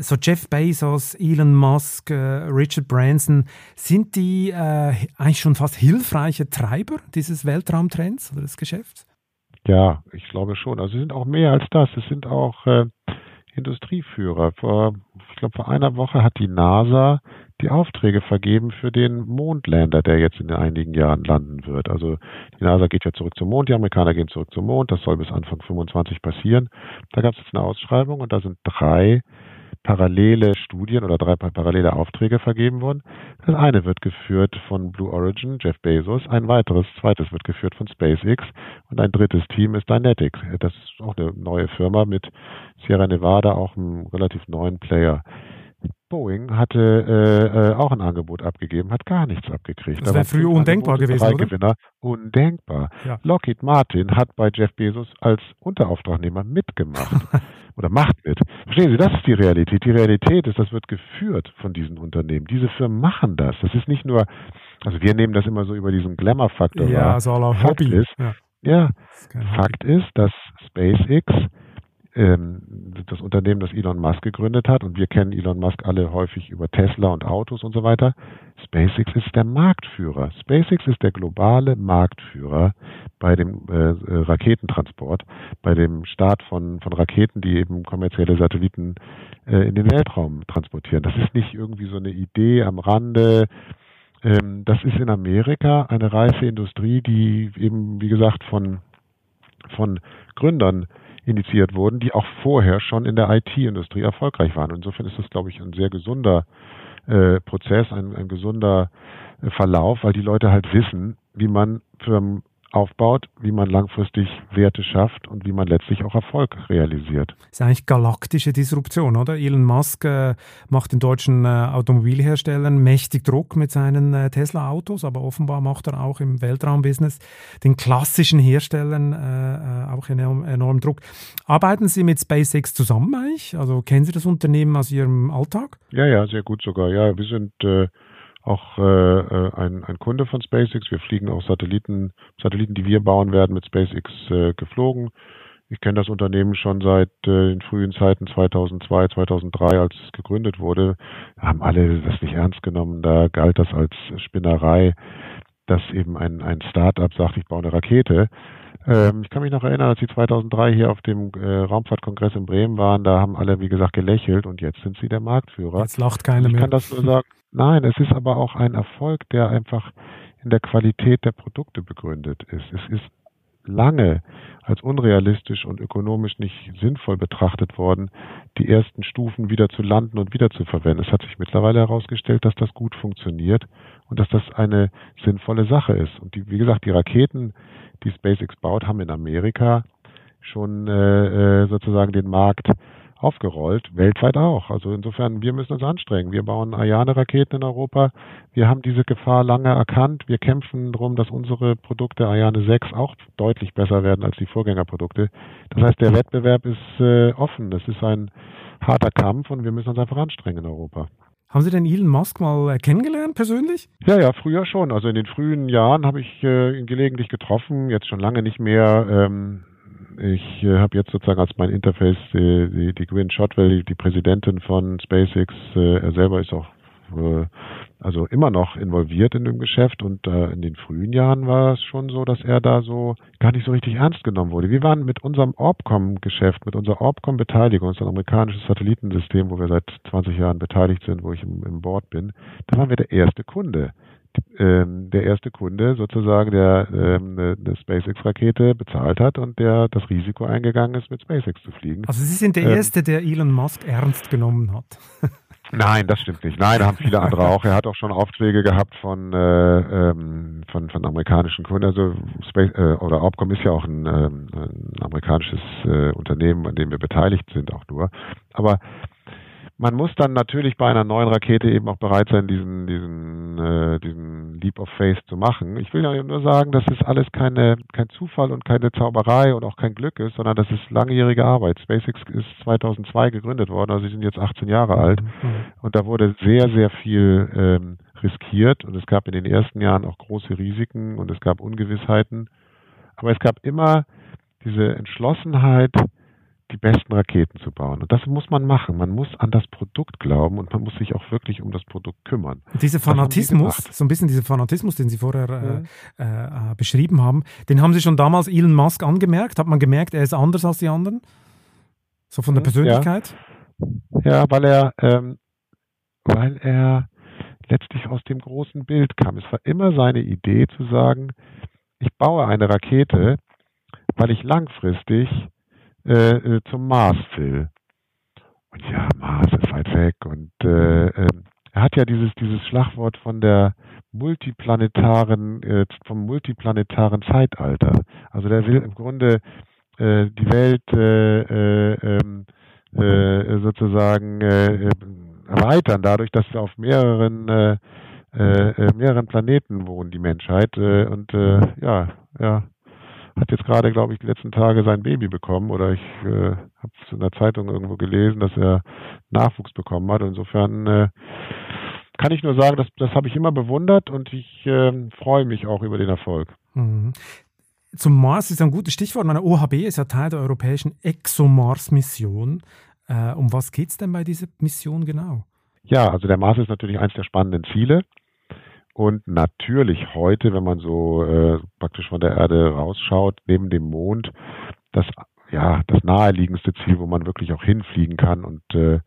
S2: So Jeff Bezos, Elon Musk, Richard Branson, sind die eigentlich schon fast hilfreiche Treiber dieses Weltraumtrends oder des Geschäfts?
S3: Ja, ich glaube schon. Also sie sind auch mehr als das. Es sind auch äh, Industrieführer. Vor, ich glaube, vor einer Woche hat die NASA die Aufträge vergeben für den Mondlander, der jetzt in einigen Jahren landen wird. Also die NASA geht ja zurück zum Mond, die Amerikaner gehen zurück zum Mond, das soll bis Anfang 25 passieren. Da gab es jetzt eine Ausschreibung und da sind drei parallele Studien oder drei parallele Aufträge vergeben worden. Das eine wird geführt von Blue Origin, Jeff Bezos, ein weiteres, zweites wird geführt von SpaceX und ein drittes Team ist Dynetics. Das ist auch eine neue Firma mit Sierra Nevada, auch einem relativ neuen Player. Boeing hatte äh, äh, auch ein Angebot abgegeben, hat gar nichts abgekriegt.
S2: Das wäre früher undenkbar gewesen,
S3: drei oder? Gewinner, undenkbar. Ja. Lockheed Martin hat bei Jeff Bezos als Unterauftragnehmer mitgemacht oder macht mit. Verstehen Sie, das ist die Realität. Die Realität ist, das wird geführt von diesen Unternehmen. Diese Firmen machen das. Das ist nicht nur, also wir nehmen das immer so über diesen Glamour-Faktor
S2: ja, wahr. Also
S3: Fakt
S2: Hobby.
S3: ist, ja, ja ist Fakt ist, dass SpaceX das Unternehmen, das Elon Musk gegründet hat, und wir kennen Elon Musk alle häufig über Tesla und Autos und so weiter, SpaceX ist der Marktführer. SpaceX ist der globale Marktführer bei dem äh, äh, Raketentransport, bei dem Start von, von Raketen, die eben kommerzielle Satelliten äh, in den Weltraum transportieren. Das ist nicht irgendwie so eine Idee am Rande. Ähm, das ist in Amerika eine reife Industrie, die eben, wie gesagt, von, von Gründern initiiert wurden, die auch vorher schon in der IT-Industrie erfolgreich waren. Insofern ist das, glaube ich, ein sehr gesunder äh, Prozess, ein, ein gesunder äh, Verlauf, weil die Leute halt wissen, wie man Firmen aufbaut, wie man langfristig Werte schafft und wie man letztlich auch Erfolg realisiert.
S2: Das ist eigentlich galaktische Disruption, oder? Elon Musk äh, macht den deutschen äh, Automobilherstellern mächtig Druck mit seinen äh, Tesla-Autos, aber offenbar macht er auch im Weltraumbusiness den klassischen Herstellern äh, äh, auch enorm, enorm Druck. Arbeiten Sie mit SpaceX zusammen eigentlich? Also kennen Sie das Unternehmen aus Ihrem Alltag?
S3: Ja, ja, sehr gut sogar. Ja, wir sind äh, auch äh, äh, ein, ein Kunde von SpaceX. Wir fliegen auch Satelliten, Satelliten, die wir bauen werden, mit SpaceX äh, geflogen. Ich kenne das Unternehmen schon seit äh, den frühen Zeiten 2002, 2003, als es gegründet wurde. Da haben alle das nicht ernst genommen. Da galt das als Spinnerei, dass eben ein, ein Start-up sagt, ich baue eine Rakete. Ähm, ich kann mich noch erinnern, als sie 2003 hier auf dem äh, Raumfahrtkongress in Bremen waren, da haben alle, wie gesagt, gelächelt und jetzt sind sie der Marktführer.
S2: Jetzt lacht keiner
S3: mehr.
S2: Ich
S3: kann das nur sagen. Nein, es ist aber auch ein Erfolg, der einfach in der Qualität der Produkte begründet ist. Es ist lange als unrealistisch und ökonomisch nicht sinnvoll betrachtet worden, die ersten Stufen wieder zu landen und wieder zu verwenden. Es hat sich mittlerweile herausgestellt, dass das gut funktioniert und dass das eine sinnvolle Sache ist. Und die, wie gesagt, die Raketen, die SpaceX baut, haben in Amerika schon äh, äh sozusagen den Markt aufgerollt, weltweit auch. Also insofern, wir müssen uns anstrengen. Wir bauen Ariane-Raketen in Europa. Wir haben diese Gefahr lange erkannt. Wir kämpfen darum, dass unsere Produkte Ariane 6 auch deutlich besser werden als die Vorgängerprodukte. Das heißt, der Wettbewerb ist äh, offen. Das ist ein harter Kampf und wir müssen uns einfach anstrengen in Europa.
S2: Haben Sie denn Elon Musk mal äh, kennengelernt persönlich?
S3: Ja, ja, früher schon. Also in den frühen Jahren habe ich äh, ihn gelegentlich getroffen, jetzt schon lange nicht mehr. Ähm, ich äh, habe jetzt sozusagen als mein Interface äh, die, die Gwynne Shotwell, die Präsidentin von SpaceX. Äh, er selber ist auch äh, also immer noch involviert in dem Geschäft und äh, in den frühen Jahren war es schon so, dass er da so gar nicht so richtig ernst genommen wurde. Wir waren mit unserem Orbcom-Geschäft, mit unserer Orbcom-Beteiligung, ein amerikanisches Satellitensystem, wo wir seit 20 Jahren beteiligt sind, wo ich im, im Board bin, da waren wir der erste Kunde ähm, der erste Kunde sozusagen, der ähm, eine, eine SpaceX-Rakete bezahlt hat und der das Risiko eingegangen ist, mit SpaceX zu fliegen.
S2: Also Sie sind der ähm, Erste, der Elon Musk ernst genommen hat.
S3: Nein, das stimmt nicht. Nein, da haben viele andere auch. Er hat auch schon Aufträge gehabt von äh, ähm, von, von amerikanischen Kunden. Also Space, äh, oder Opcom ist ja auch ein, ähm, ein amerikanisches äh, Unternehmen, an dem wir beteiligt sind, auch nur. Aber man muss dann natürlich bei einer neuen Rakete eben auch bereit sein, diesen, diesen, äh, diesen Leap of Faith zu machen. Ich will ja nur sagen, dass es alles keine, kein Zufall und keine Zauberei und auch kein Glück ist, sondern das ist langjährige Arbeit. SpaceX ist 2002 gegründet worden, also sie sind jetzt 18 Jahre alt mhm. und da wurde sehr, sehr viel ähm, riskiert und es gab in den ersten Jahren auch große Risiken und es gab Ungewissheiten, aber es gab immer diese Entschlossenheit, die besten Raketen zu bauen. Und das muss man machen. Man muss an das Produkt glauben und man muss sich auch wirklich um das Produkt kümmern.
S2: Und dieser Fanatismus, so ein bisschen dieser Fanatismus, den Sie vorher äh, ja. äh, beschrieben haben, den haben Sie schon damals Elon Musk angemerkt? Hat man gemerkt, er ist anders als die anderen? So von der Persönlichkeit?
S3: Ja, ja weil er, ähm, weil er letztlich aus dem großen Bild kam. Es war immer seine Idee zu sagen, ich baue eine Rakete, weil ich langfristig äh, äh zum Mars will. Und ja, Mars ist weit weg. Und äh, äh, er hat ja dieses, dieses Schlagwort von der multiplanetaren, äh, vom multiplanetaren Zeitalter. Also der will im Grunde äh, die Welt äh, äh, ähm, äh, sozusagen äh, erweitern, dadurch, dass wir auf mehreren äh, äh, mehreren Planeten wohnen, die Menschheit. Äh, und äh, ja, ja, hat jetzt gerade, glaube ich, die letzten Tage sein Baby bekommen oder ich äh, habe es in der Zeitung irgendwo gelesen, dass er Nachwuchs bekommen hat. Insofern äh, kann ich nur sagen, das, das habe ich immer bewundert und ich äh, freue mich auch über den Erfolg. Mhm.
S2: Zum Mars ist ein gutes Stichwort. Meine OHB ist ja Teil der europäischen ExoMars-Mission. Äh, um was geht es denn bei dieser Mission genau?
S3: Ja, also der Mars ist natürlich eines der spannenden Ziele. Und natürlich heute, wenn man so äh, praktisch von der Erde rausschaut, neben dem Mond, das ja das naheliegendste Ziel, wo man wirklich auch hinfliegen kann und äh,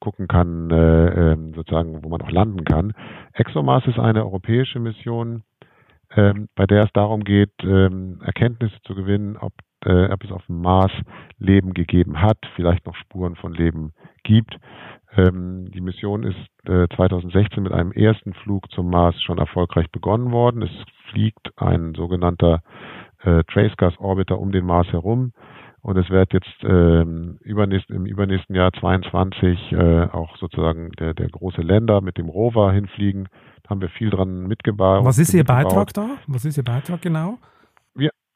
S3: gucken kann, äh, ähm, sozusagen, wo man auch landen kann. ExoMars ist eine europäische Mission, ähm, bei der es darum geht, ähm, Erkenntnisse zu gewinnen, ob, äh, ob es auf dem Mars Leben gegeben hat, vielleicht noch Spuren von Leben gibt. Ähm, die Mission ist äh, 2016 mit einem ersten Flug zum Mars schon erfolgreich begonnen worden. Es fliegt ein sogenannter äh, Trace Gas Orbiter um den Mars herum. Und es wird jetzt ähm, übernächst, im übernächsten Jahr 22 äh, auch sozusagen der, der große Länder mit dem Rover hinfliegen. Da haben wir viel dran mitgebaut.
S2: Was ist Ihr Beitrag da? Was ist Ihr Beitrag genau?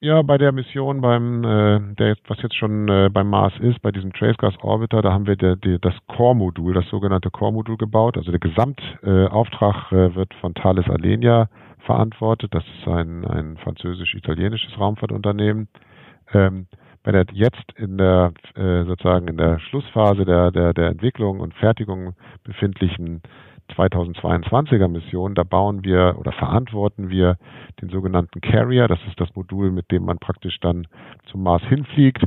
S3: Ja, bei der Mission beim, äh, der was jetzt schon äh, beim Mars ist, bei diesem Trace Gas Orbiter, da haben wir der, der, das Core-Modul, das sogenannte Core-Modul gebaut. Also der Gesamtauftrag äh, wird von Thales Alenia verantwortet. Das ist ein, ein französisch-italienisches Raumfahrtunternehmen. Ähm, bei der jetzt in der äh, sozusagen in der Schlussphase der, der, der Entwicklung und Fertigung befindlichen 2022er Mission, da bauen wir oder verantworten wir den sogenannten Carrier. Das ist das Modul, mit dem man praktisch dann zum Mars hinfliegt.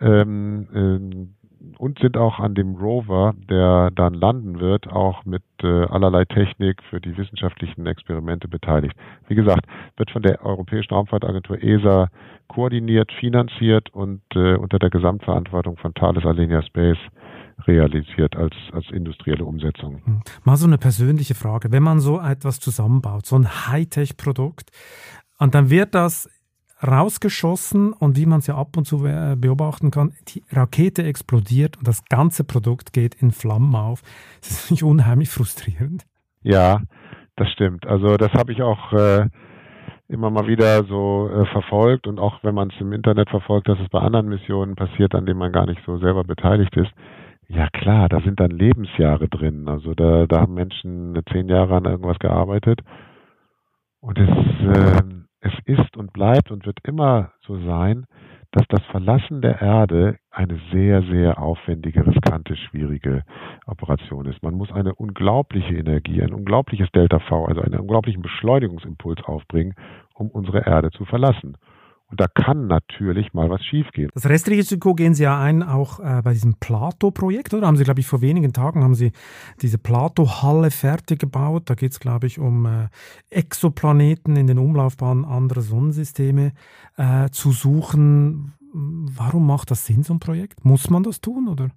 S3: Ähm, ähm, und sind auch an dem Rover, der dann landen wird, auch mit äh, allerlei Technik für die wissenschaftlichen Experimente beteiligt. Wie gesagt, wird von der Europäischen Raumfahrtagentur ESA koordiniert, finanziert und äh, unter der Gesamtverantwortung von Thales Alenia Space realisiert als, als industrielle Umsetzung. Hm.
S2: Mal so eine persönliche Frage. Wenn man so etwas zusammenbaut, so ein Hightech-Produkt, und dann wird das rausgeschossen und wie man es ja ab und zu äh, beobachten kann, die Rakete explodiert und das ganze Produkt geht in Flammen auf. Das ist nicht unheimlich frustrierend.
S3: Ja, das stimmt. Also das habe ich auch äh, immer mal wieder so äh, verfolgt und auch wenn man es im Internet verfolgt, dass es bei anderen Missionen passiert, an denen man gar nicht so selber beteiligt ist. Ja klar, da sind dann Lebensjahre drin. Also da, da haben Menschen zehn Jahre an irgendwas gearbeitet und es äh, es ist und bleibt und wird immer so sein, dass das Verlassen der Erde eine sehr, sehr aufwendige, riskante, schwierige Operation ist. Man muss eine unglaubliche Energie, ein unglaubliches Delta V, also einen unglaublichen Beschleunigungsimpuls aufbringen, um unsere Erde zu verlassen. Und da kann natürlich mal was schiefgehen.
S2: Das Restrisiko gehen Sie ja ein, auch äh, bei diesem Plato-Projekt, oder? Haben Sie, glaube ich, vor wenigen Tagen haben Sie diese Plato-Halle fertig gebaut. Da geht es, glaube ich, um äh, Exoplaneten in den Umlaufbahnen anderer Sonnensysteme äh, zu suchen. Warum macht das Sinn, so ein Projekt? Muss man das tun, oder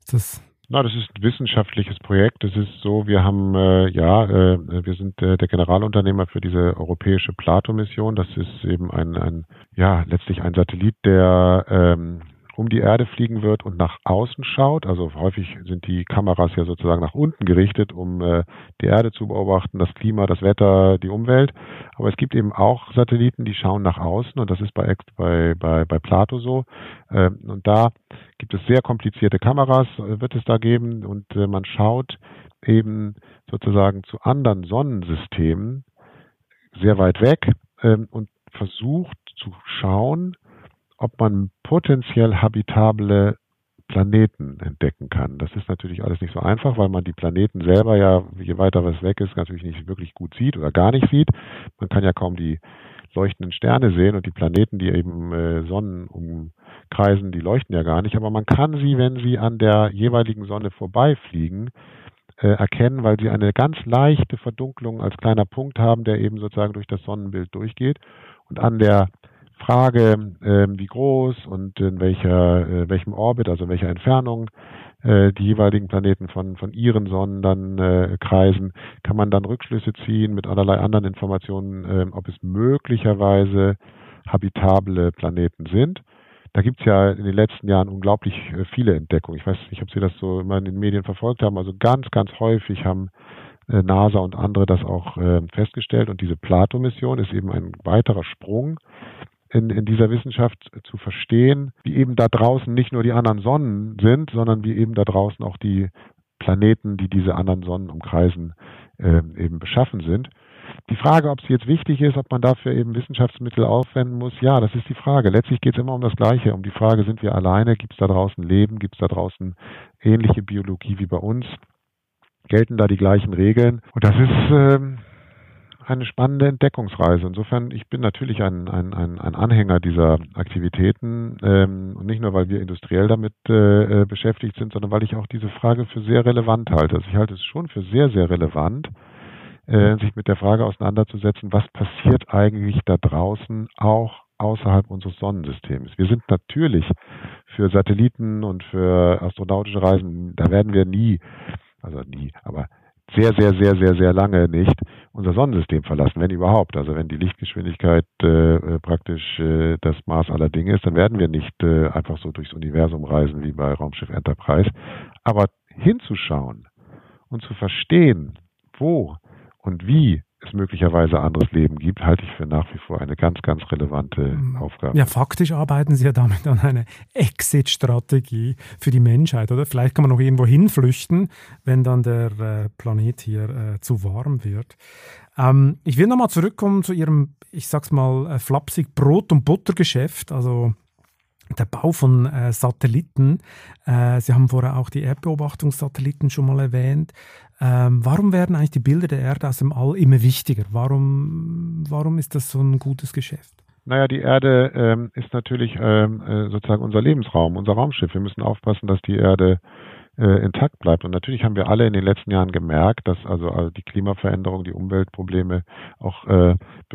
S2: ist das
S3: na, das ist ein wissenschaftliches Projekt. Es ist so, wir haben äh, ja, äh, wir sind äh, der Generalunternehmer für diese europäische Plato-Mission. Das ist eben ein, ein, ja, letztlich ein Satellit, der ähm, um die Erde fliegen wird und nach außen schaut. Also häufig sind die Kameras ja sozusagen nach unten gerichtet, um äh, die Erde zu beobachten, das Klima, das Wetter, die Umwelt. Aber es gibt eben auch Satelliten, die schauen nach außen und das ist bei, bei, bei, bei Plato so. Ähm, und da gibt es sehr komplizierte Kameras, äh, wird es da geben und äh, man schaut eben sozusagen zu anderen Sonnensystemen sehr weit weg ähm, und versucht zu schauen, ob man potenziell habitable Planeten entdecken kann. Das ist natürlich alles nicht so einfach, weil man die Planeten selber ja, je weiter was weg ist, natürlich nicht wirklich gut sieht oder gar nicht sieht. Man kann ja kaum die leuchtenden Sterne sehen und die Planeten, die eben äh, Sonnen umkreisen, die leuchten ja gar nicht. Aber man kann sie, wenn sie an der jeweiligen Sonne vorbeifliegen, äh, erkennen, weil sie eine ganz leichte Verdunklung als kleiner Punkt haben, der eben sozusagen durch das Sonnenbild durchgeht. Und an der Frage, äh, wie groß und in welcher, äh, welchem Orbit, also in welcher Entfernung äh, die jeweiligen Planeten von, von ihren Sonnen dann äh, kreisen, kann man dann Rückschlüsse ziehen mit allerlei anderen Informationen, äh, ob es möglicherweise habitable Planeten sind. Da gibt es ja in den letzten Jahren unglaublich äh, viele Entdeckungen. Ich weiß nicht, ob Sie das so immer in den Medien verfolgt haben. Also ganz, ganz häufig haben äh, NASA und andere das auch äh, festgestellt. Und diese Plato-Mission ist eben ein weiterer Sprung in, in dieser Wissenschaft zu verstehen, wie eben da draußen nicht nur die anderen Sonnen sind, sondern wie eben da draußen auch die Planeten, die diese anderen Sonnen umkreisen, äh, eben beschaffen sind. Die Frage, ob es jetzt wichtig ist, ob man dafür eben Wissenschaftsmittel aufwenden muss, ja, das ist die Frage. Letztlich geht es immer um das Gleiche, um die Frage, sind wir alleine, gibt es da draußen Leben, gibt es da draußen ähnliche Biologie wie bei uns, gelten da die gleichen Regeln. Und das ist ähm, eine spannende Entdeckungsreise. Insofern, ich bin natürlich ein, ein, ein, ein Anhänger dieser Aktivitäten ähm, und nicht nur, weil wir industriell damit äh, äh, beschäftigt sind, sondern weil ich auch diese Frage für sehr relevant halte. Also ich halte es schon für sehr, sehr relevant, äh, sich mit der Frage auseinanderzusetzen, was passiert eigentlich da draußen auch außerhalb unseres Sonnensystems. Wir sind natürlich für Satelliten und für astronautische Reisen, da werden wir nie, also nie, aber sehr, sehr, sehr, sehr, sehr lange nicht unser Sonnensystem verlassen, wenn überhaupt. Also wenn die Lichtgeschwindigkeit äh, äh, praktisch äh, das Maß aller Dinge ist, dann werden wir nicht äh, einfach so durchs Universum reisen wie bei Raumschiff Enterprise. Aber hinzuschauen und zu verstehen, wo und wie es möglicherweise anderes Leben gibt, halte ich für nach wie vor eine ganz, ganz relevante mhm. Aufgabe.
S2: Ja, faktisch arbeiten Sie ja damit an einer Exit-Strategie für die Menschheit, oder? Vielleicht kann man noch irgendwo hinflüchten, wenn dann der äh, Planet hier äh, zu warm wird. Ähm, ich will nochmal zurückkommen zu Ihrem, ich sag's mal, äh, flapsig Brot- und Buttergeschäft. Also der Bau von äh, Satelliten. Äh, Sie haben vorher auch die Erdbeobachtungssatelliten schon mal erwähnt. Ähm, warum werden eigentlich die Bilder der Erde aus dem All immer wichtiger? Warum, warum ist das so ein gutes Geschäft?
S3: Naja, die Erde ähm, ist natürlich ähm, äh, sozusagen unser Lebensraum, unser Raumschiff. Wir müssen aufpassen, dass die Erde äh, intakt bleibt. Und natürlich haben wir alle in den letzten Jahren gemerkt, dass also, also die Klimaveränderung, die Umweltprobleme auch äh,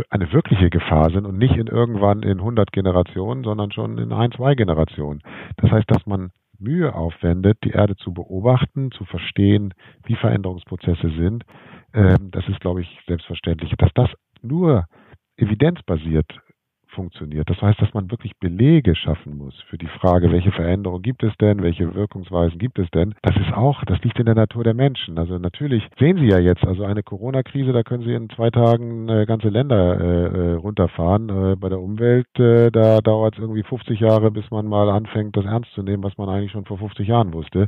S3: eine wirkliche Gefahr sind und nicht in irgendwann in 100 Generationen, sondern schon in ein, zwei Generationen. Das heißt, dass man Mühe aufwendet, die Erde zu beobachten, zu verstehen, wie Veränderungsprozesse sind, ähm, das ist, glaube ich, selbstverständlich. Dass das nur evidenzbasiert funktioniert. Das heißt, dass man wirklich Belege schaffen muss für die Frage, welche Veränderungen gibt es denn, welche Wirkungsweisen gibt es denn. Das ist auch, das liegt in der Natur der Menschen. Also natürlich sehen Sie ja jetzt, also eine Corona-Krise, da können Sie in zwei Tagen äh, ganze Länder äh, äh runterfahren. Äh, bei der Umwelt, äh, da dauert es irgendwie 50 Jahre, bis man mal anfängt, das ernst zu nehmen, was man eigentlich schon vor 50 Jahren wusste.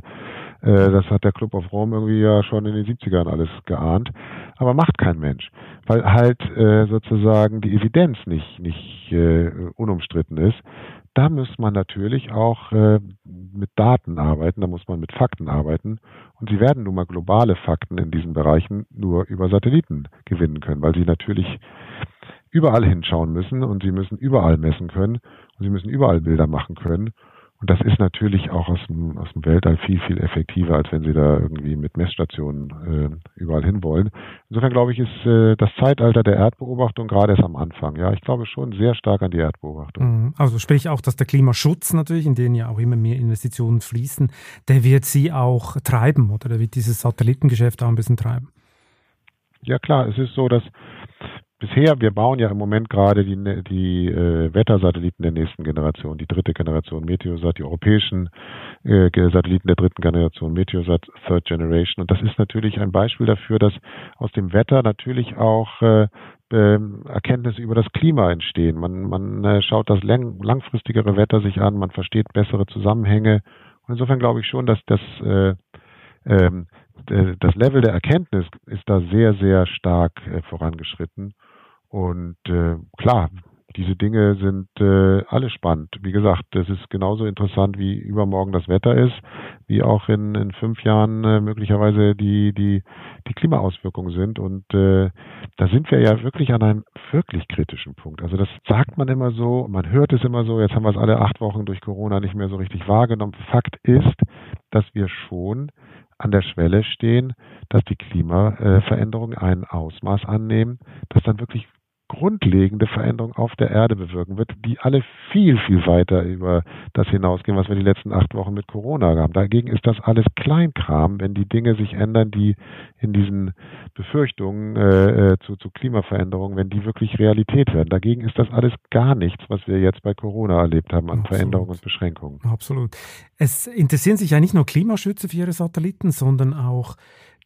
S3: Äh, das hat der Club of Rome irgendwie ja schon in den 70ern alles geahnt. Aber macht kein Mensch, weil halt äh, sozusagen die Evidenz nicht, nicht äh, unumstritten ist. Da muss man natürlich auch äh, mit Daten arbeiten, da muss man mit Fakten arbeiten. Und sie werden nun mal globale Fakten in diesen Bereichen nur über Satelliten gewinnen können, weil sie natürlich überall hinschauen müssen und sie müssen überall messen können und sie müssen überall Bilder machen können. Und das ist natürlich auch aus dem, aus dem Weltall viel, viel effektiver, als wenn Sie da irgendwie mit Messstationen äh, überall hinwollen. Insofern glaube ich, ist äh, das Zeitalter der Erdbeobachtung gerade erst am Anfang. Ja, ich glaube schon sehr stark an die Erdbeobachtung.
S2: Mhm. Also sprich auch, dass der Klimaschutz natürlich, in den ja auch immer mehr Investitionen fließen, der wird Sie auch treiben oder der wird dieses Satellitengeschäft auch ein bisschen treiben.
S3: Ja klar, es ist so, dass bisher, wir bauen ja im Moment gerade die, die äh, Wettersatelliten der nächsten Generation, die dritte Generation Meteosat, die europäischen äh, Satelliten der dritten Generation Meteosat Third Generation. Und das ist natürlich ein Beispiel dafür, dass aus dem Wetter natürlich auch äh, äh, Erkenntnisse über das Klima entstehen. Man, man äh, schaut das lang, langfristigere Wetter sich an, man versteht bessere Zusammenhänge. Und insofern glaube ich schon, dass das äh, ähm, das Level der Erkenntnis ist da sehr, sehr stark äh, vorangeschritten. Und äh, klar, diese Dinge sind äh, alle spannend. Wie gesagt, das ist genauso interessant, wie übermorgen das Wetter ist, wie auch in, in fünf Jahren äh, möglicherweise die, die, die Klimaauswirkungen sind. Und äh, da sind wir ja wirklich an einem wirklich kritischen Punkt. Also das sagt man immer so, man hört es immer so, jetzt haben wir es alle acht Wochen durch Corona nicht mehr so richtig wahrgenommen. Fakt ist, dass wir schon an der Schwelle stehen, dass die Klimaveränderungen ein Ausmaß annehmen, das dann wirklich grundlegende Veränderungen auf der Erde bewirken wird, die alle viel, viel weiter über das hinausgehen, was wir die letzten acht Wochen mit Corona haben. Dagegen ist das alles Kleinkram, wenn die Dinge sich ändern, die in diesen Befürchtungen äh, äh zu, zu Klimaveränderungen, wenn die wirklich Realität werden. Dagegen ist das alles gar nichts, was wir jetzt bei Corona erlebt haben an Absolut. Veränderungen und Beschränkungen.
S2: Absolut. Es interessieren sich ja nicht nur Klimaschützer für ihre Satelliten, sondern auch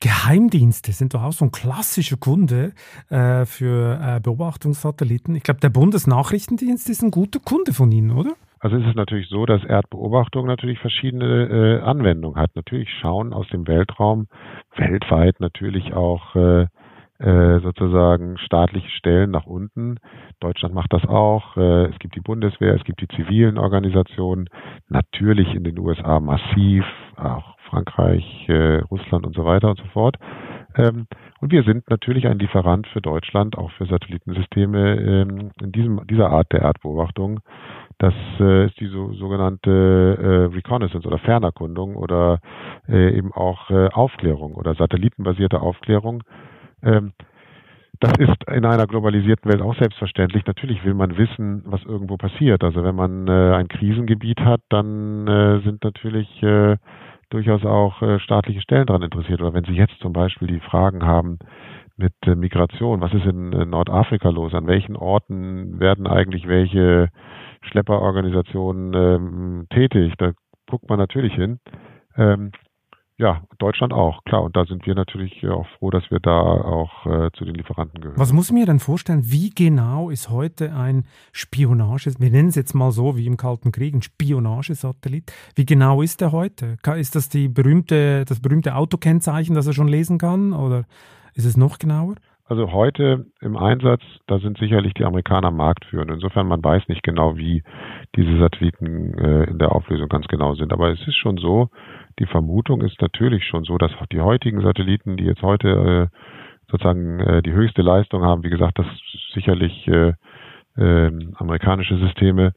S2: Geheimdienste sind doch auch so ein klassischer Kunde äh, für äh, Beobachtungssatelliten. Ich glaube, der Bundesnachrichtendienst ist ein guter Kunde von Ihnen, oder?
S3: Also ist es natürlich so, dass Erdbeobachtung natürlich verschiedene äh, Anwendungen hat. Natürlich schauen aus dem Weltraum weltweit natürlich auch äh, sozusagen staatliche Stellen nach unten. Deutschland macht das auch. Äh, es gibt die Bundeswehr, es gibt die zivilen Organisationen. Natürlich in den USA massiv, auch Frankreich, äh, Russland und so weiter und so fort. Ähm, und wir sind natürlich ein Lieferant für Deutschland, auch für Satellitensysteme ähm, in diesem, dieser Art der Erdbeobachtung. Das äh, ist die so, sogenannte äh, Reconnaissance oder Fernerkundung oder äh, eben auch äh, Aufklärung oder satellitenbasierte Aufklärung. Ähm, das ist in einer globalisierten Welt auch selbstverständlich. Natürlich will man wissen, was irgendwo passiert. Also wenn man äh, ein Krisengebiet hat, dann äh, sind natürlich äh, durchaus auch äh, staatliche Stellen daran interessiert. Oder wenn Sie jetzt zum Beispiel die Fragen haben mit äh, Migration, was ist in äh, Nordafrika los? An welchen Orten werden eigentlich welche Schlepperorganisationen ähm, tätig? Da guckt man natürlich hin. Ähm, ja, Deutschland auch, klar. Und da sind wir natürlich auch froh, dass wir da auch äh, zu den Lieferanten gehören.
S2: Was muss ich mir denn vorstellen, wie genau ist heute ein Spionage, wir nennen es jetzt mal so wie im Kalten Krieg, ein Spionagesatellit. Wie genau ist der heute? Ist das die berühmte, das berühmte Autokennzeichen, das er schon lesen kann? Oder ist es noch genauer?
S3: Also heute im Einsatz, da sind sicherlich die Amerikaner marktführend. Insofern man weiß nicht genau, wie diese Satelliten äh, in der Auflösung ganz genau sind. Aber es ist schon so, die Vermutung ist natürlich schon so, dass die heutigen Satelliten, die jetzt heute äh, sozusagen äh, die höchste Leistung haben, wie gesagt, das sicherlich äh, äh, amerikanische Systeme,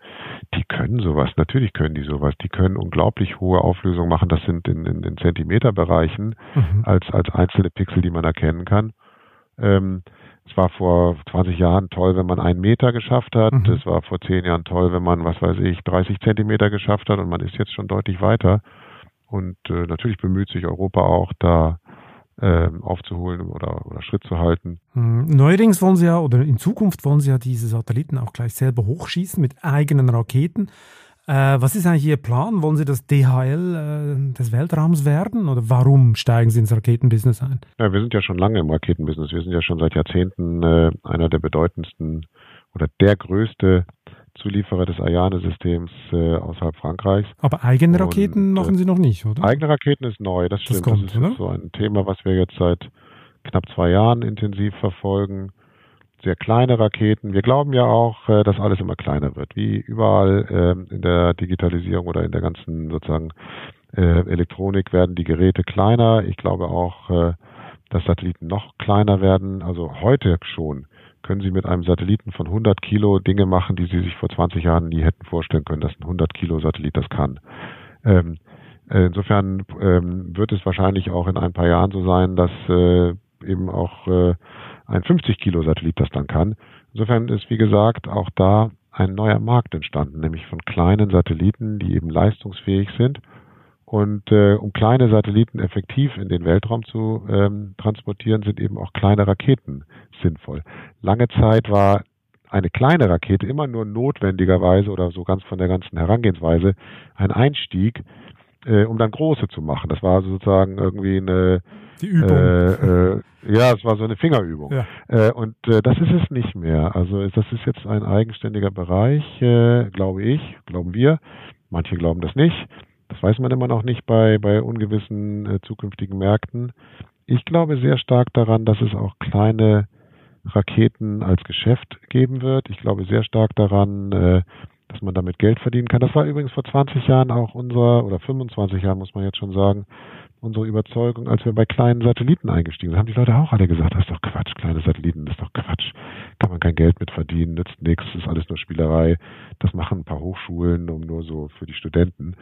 S3: die können sowas. Natürlich können die sowas. Die können unglaublich hohe Auflösungen machen. Das sind in, in, in Zentimeterbereichen mhm. als, als einzelne Pixel, die man erkennen kann. Ähm, es war vor 20 Jahren toll, wenn man einen Meter geschafft hat. Mhm. Es war vor 10 Jahren toll, wenn man, was weiß ich, 30 Zentimeter geschafft hat und man ist jetzt schon deutlich weiter. Und äh, natürlich bemüht sich Europa auch, da äh, aufzuholen oder, oder Schritt zu halten.
S2: Hm, neuerdings wollen sie ja, oder in Zukunft wollen sie ja diese Satelliten auch gleich selber hochschießen mit eigenen Raketen. Äh, was ist eigentlich Ihr Plan? Wollen Sie das DHL äh, des Weltraums werden oder warum steigen Sie ins Raketenbusiness ein?
S3: Ja, wir sind ja schon lange im Raketenbusiness. Wir sind ja schon seit Jahrzehnten äh, einer der bedeutendsten oder der größte Zulieferer des Ariane-Systems äh, außerhalb Frankreichs.
S2: Aber eigene Raketen und, machen Sie noch nicht, oder?
S3: Eigene Raketen ist neu, das stimmt. Das, kommt, das ist so ein Thema, was wir jetzt seit knapp zwei Jahren intensiv verfolgen. Sehr kleine Raketen. Wir glauben ja auch, äh, dass alles immer kleiner wird. Wie überall äh, in der Digitalisierung oder in der ganzen sozusagen äh, Elektronik werden die Geräte kleiner. Ich glaube auch, äh, dass Satelliten noch kleiner werden. Also heute schon können Sie mit einem Satelliten von 100 Kilo Dinge machen, die Sie sich vor 20 Jahren nie hätten vorstellen können, dass ein 100 Kilo Satellit das kann. Ähm, äh, insofern ähm, wird es wahrscheinlich auch in ein paar Jahren so sein, dass eben auch ein 50 Kilo Satellit das dann kann. Insofern ist, wie gesagt, auch da ein neuer Markt entstanden, nämlich von kleinen Satelliten, die eben leistungsfähig sind und äh, um kleine Satelliten effektiv in den Weltraum zu ähm, transportieren, sind eben auch kleine Raketen sinnvoll. Lange Zeit war eine kleine Rakete immer nur notwendigerweise oder so ganz von der ganzen Herangehensweise ein Einstieg, äh, um dann große zu machen. Das war sozusagen irgendwie eine
S2: die Übung. Äh,
S3: äh, ja, es war so eine Fingerübung. Ja. Äh, und äh, das ist es nicht mehr. Also das ist jetzt ein eigenständiger Bereich, äh, glaube ich, glauben wir. Manche glauben das nicht. Das weiß man immer noch nicht bei, bei ungewissen äh, zukünftigen Märkten. Ich glaube sehr stark daran, dass es auch kleine Raketen als Geschäft geben wird. Ich glaube sehr stark daran, dass man damit Geld verdienen kann. Das war übrigens vor 20 Jahren auch unser, oder 25 Jahren muss man jetzt schon sagen, unsere Überzeugung, als wir bei kleinen Satelliten eingestiegen sind, haben die Leute auch alle gesagt, das ist doch Quatsch, kleine Satelliten, das ist doch Quatsch, kann man kein Geld mit verdienen, nützt nichts, ist alles nur Spielerei. Das machen ein paar Hochschulen, um nur so für die Studenten.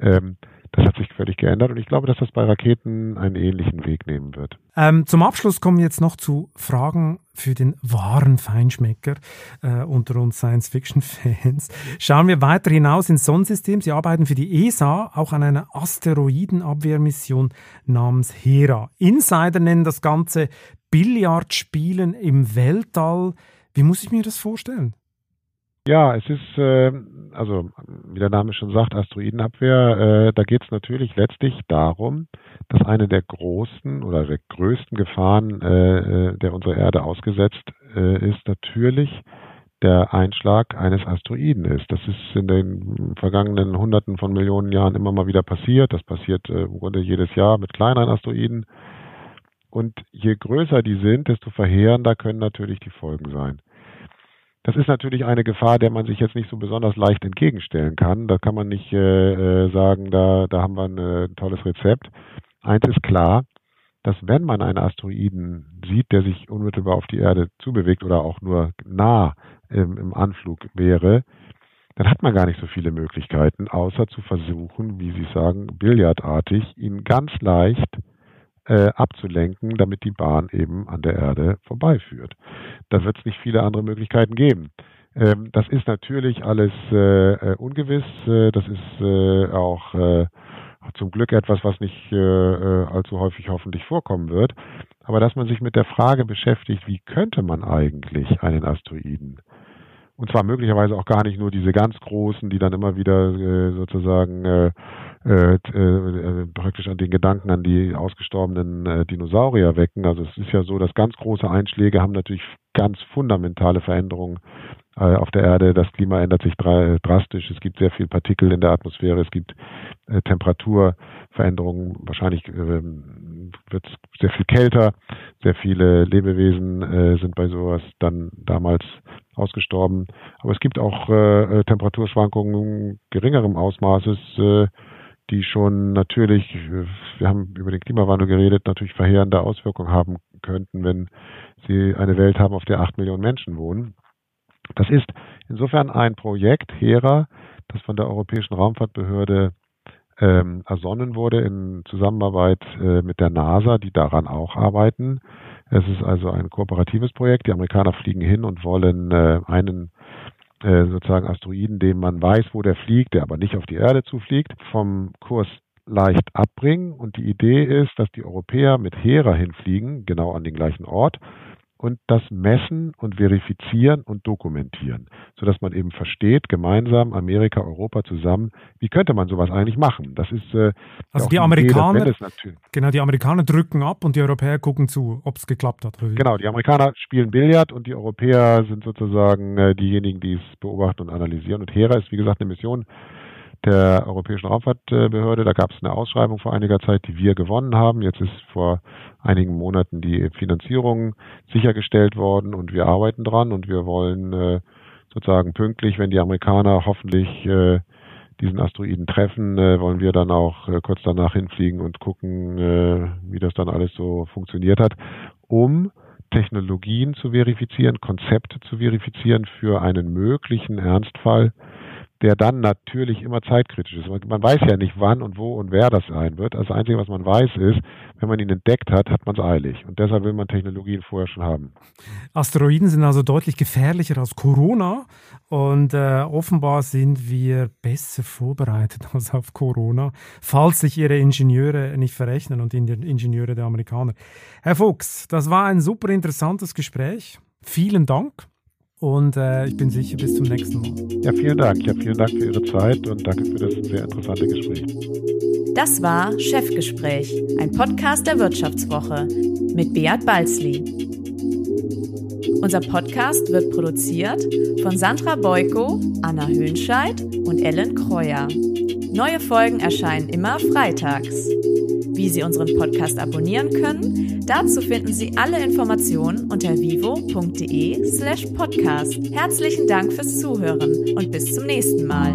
S3: Ähm, das hat sich völlig geändert und ich glaube, dass das bei Raketen einen ähnlichen Weg nehmen wird.
S2: Ähm, zum Abschluss kommen wir jetzt noch zu Fragen für den wahren Feinschmecker äh, unter uns Science-Fiction-Fans. Schauen wir weiter hinaus ins Sonnensystem. Sie arbeiten für die ESA auch an einer Asteroidenabwehrmission namens Hera. Insider nennen das Ganze Billardspielen im Weltall. Wie muss ich mir das vorstellen?
S3: Ja, es ist, äh, also wie der Name schon sagt, Asteroidenabwehr. Äh, da geht es natürlich letztlich darum, dass eine der großen oder der größten Gefahren, äh, äh, der unsere Erde ausgesetzt äh, ist, natürlich der Einschlag eines Asteroiden ist. Das ist in den vergangenen Hunderten von Millionen Jahren immer mal wieder passiert. Das passiert äh, im Grunde jedes Jahr mit kleineren Asteroiden. Und je größer die sind, desto verheerender können natürlich die Folgen sein. Das ist natürlich eine Gefahr, der man sich jetzt nicht so besonders leicht entgegenstellen kann. Da kann man nicht äh, äh, sagen, da, da haben wir ein, ein tolles Rezept. Eins ist klar, dass wenn man einen Asteroiden sieht, der sich unmittelbar auf die Erde zubewegt oder auch nur nah im, im Anflug wäre, dann hat man gar nicht so viele Möglichkeiten, außer zu versuchen, wie Sie sagen, billardartig, ihn ganz leicht äh, abzulenken, damit die Bahn eben an der Erde vorbeiführt. Da wird es nicht viele andere Möglichkeiten geben. Ähm, das ist natürlich alles äh, äh ungewiss. Äh, das ist äh, auch äh, zum Glück etwas, was nicht allzu häufig hoffentlich vorkommen wird. Aber dass man sich mit der Frage beschäftigt, wie könnte man eigentlich einen Asteroiden und zwar möglicherweise auch gar nicht nur diese ganz großen, die dann immer wieder äh, sozusagen äh, äh, äh, praktisch an den Gedanken an die ausgestorbenen äh, Dinosaurier wecken. Also es ist ja so, dass ganz große Einschläge haben natürlich ganz fundamentale Veränderungen äh, auf der Erde. Das Klima ändert sich drastisch. Es gibt sehr viel Partikel in der Atmosphäre. Es gibt äh, Temperaturveränderungen. Wahrscheinlich äh, wird es sehr viel kälter. Sehr viele Lebewesen äh, sind bei sowas dann damals ausgestorben. Aber es gibt auch äh, Temperaturschwankungen geringerem Ausmaßes, äh, die schon natürlich, wir haben über den Klimawandel geredet, natürlich verheerende Auswirkungen haben könnten, wenn sie eine Welt haben, auf der acht Millionen Menschen wohnen. Das ist insofern ein Projekt, HERA, das von der Europäischen Raumfahrtbehörde ähm, ersonnen wurde in Zusammenarbeit äh, mit der NASA, die daran auch arbeiten. Es ist also ein kooperatives Projekt. Die Amerikaner fliegen hin und wollen äh, einen äh, sozusagen Asteroiden, den man weiß, wo der fliegt, der aber nicht auf die Erde zufliegt, vom Kurs leicht abbringen. Und die Idee ist, dass die Europäer mit Hera hinfliegen, genau an den gleichen Ort, und das messen und verifizieren und dokumentieren, sodass man eben versteht, gemeinsam Amerika, Europa zusammen, wie könnte man sowas eigentlich machen? Das ist
S2: äh, also die Amerikaner, Idee, genau, die Amerikaner drücken ab und die Europäer gucken zu, ob es geklappt hat.
S3: Genau, die Amerikaner spielen Billard und die Europäer sind sozusagen äh, diejenigen, die es beobachten und analysieren. Und Hera ist wie gesagt eine Mission, der Europäischen Raumfahrtbehörde. Da gab es eine Ausschreibung vor einiger Zeit, die wir gewonnen haben. Jetzt ist vor einigen Monaten die Finanzierung sichergestellt worden und wir arbeiten dran und wir wollen äh, sozusagen pünktlich, wenn die Amerikaner hoffentlich äh, diesen Asteroiden treffen, äh, wollen wir dann auch kurz danach hinfliegen und gucken, wie das dann alles so funktioniert hat, um Technologien zu verifizieren, Konzepte zu verifizieren für einen möglichen Ernstfall, der dann natürlich immer zeitkritisch ist. Man weiß ja nicht, wann und wo und wer das sein wird. Das Einzige, was man weiß, ist, wenn man ihn entdeckt hat, hat man es eilig. Und deshalb will man Technologien vorher schon haben.
S2: Asteroiden sind also deutlich gefährlicher als Corona. Und äh, offenbar sind wir besser vorbereitet als auf Corona, falls sich Ihre Ingenieure nicht verrechnen und die Ingenieure der Amerikaner. Herr Fuchs, das war ein super interessantes Gespräch. Vielen Dank. Und äh, ich bin sicher, bis zum nächsten Mal.
S3: Ja, vielen Dank. Ja, vielen Dank für Ihre Zeit und danke für das sehr interessante Gespräch.
S1: Das war Chefgespräch, ein Podcast der Wirtschaftswoche mit Beat Balzli. Unser Podcast wird produziert von Sandra Beuko, Anna Höhnscheid und Ellen Kreuer. Neue Folgen erscheinen immer freitags. Wie Sie unseren Podcast abonnieren können, dazu finden Sie alle Informationen unter vivo.de slash podcast. Herzlichen Dank fürs Zuhören und bis zum nächsten Mal.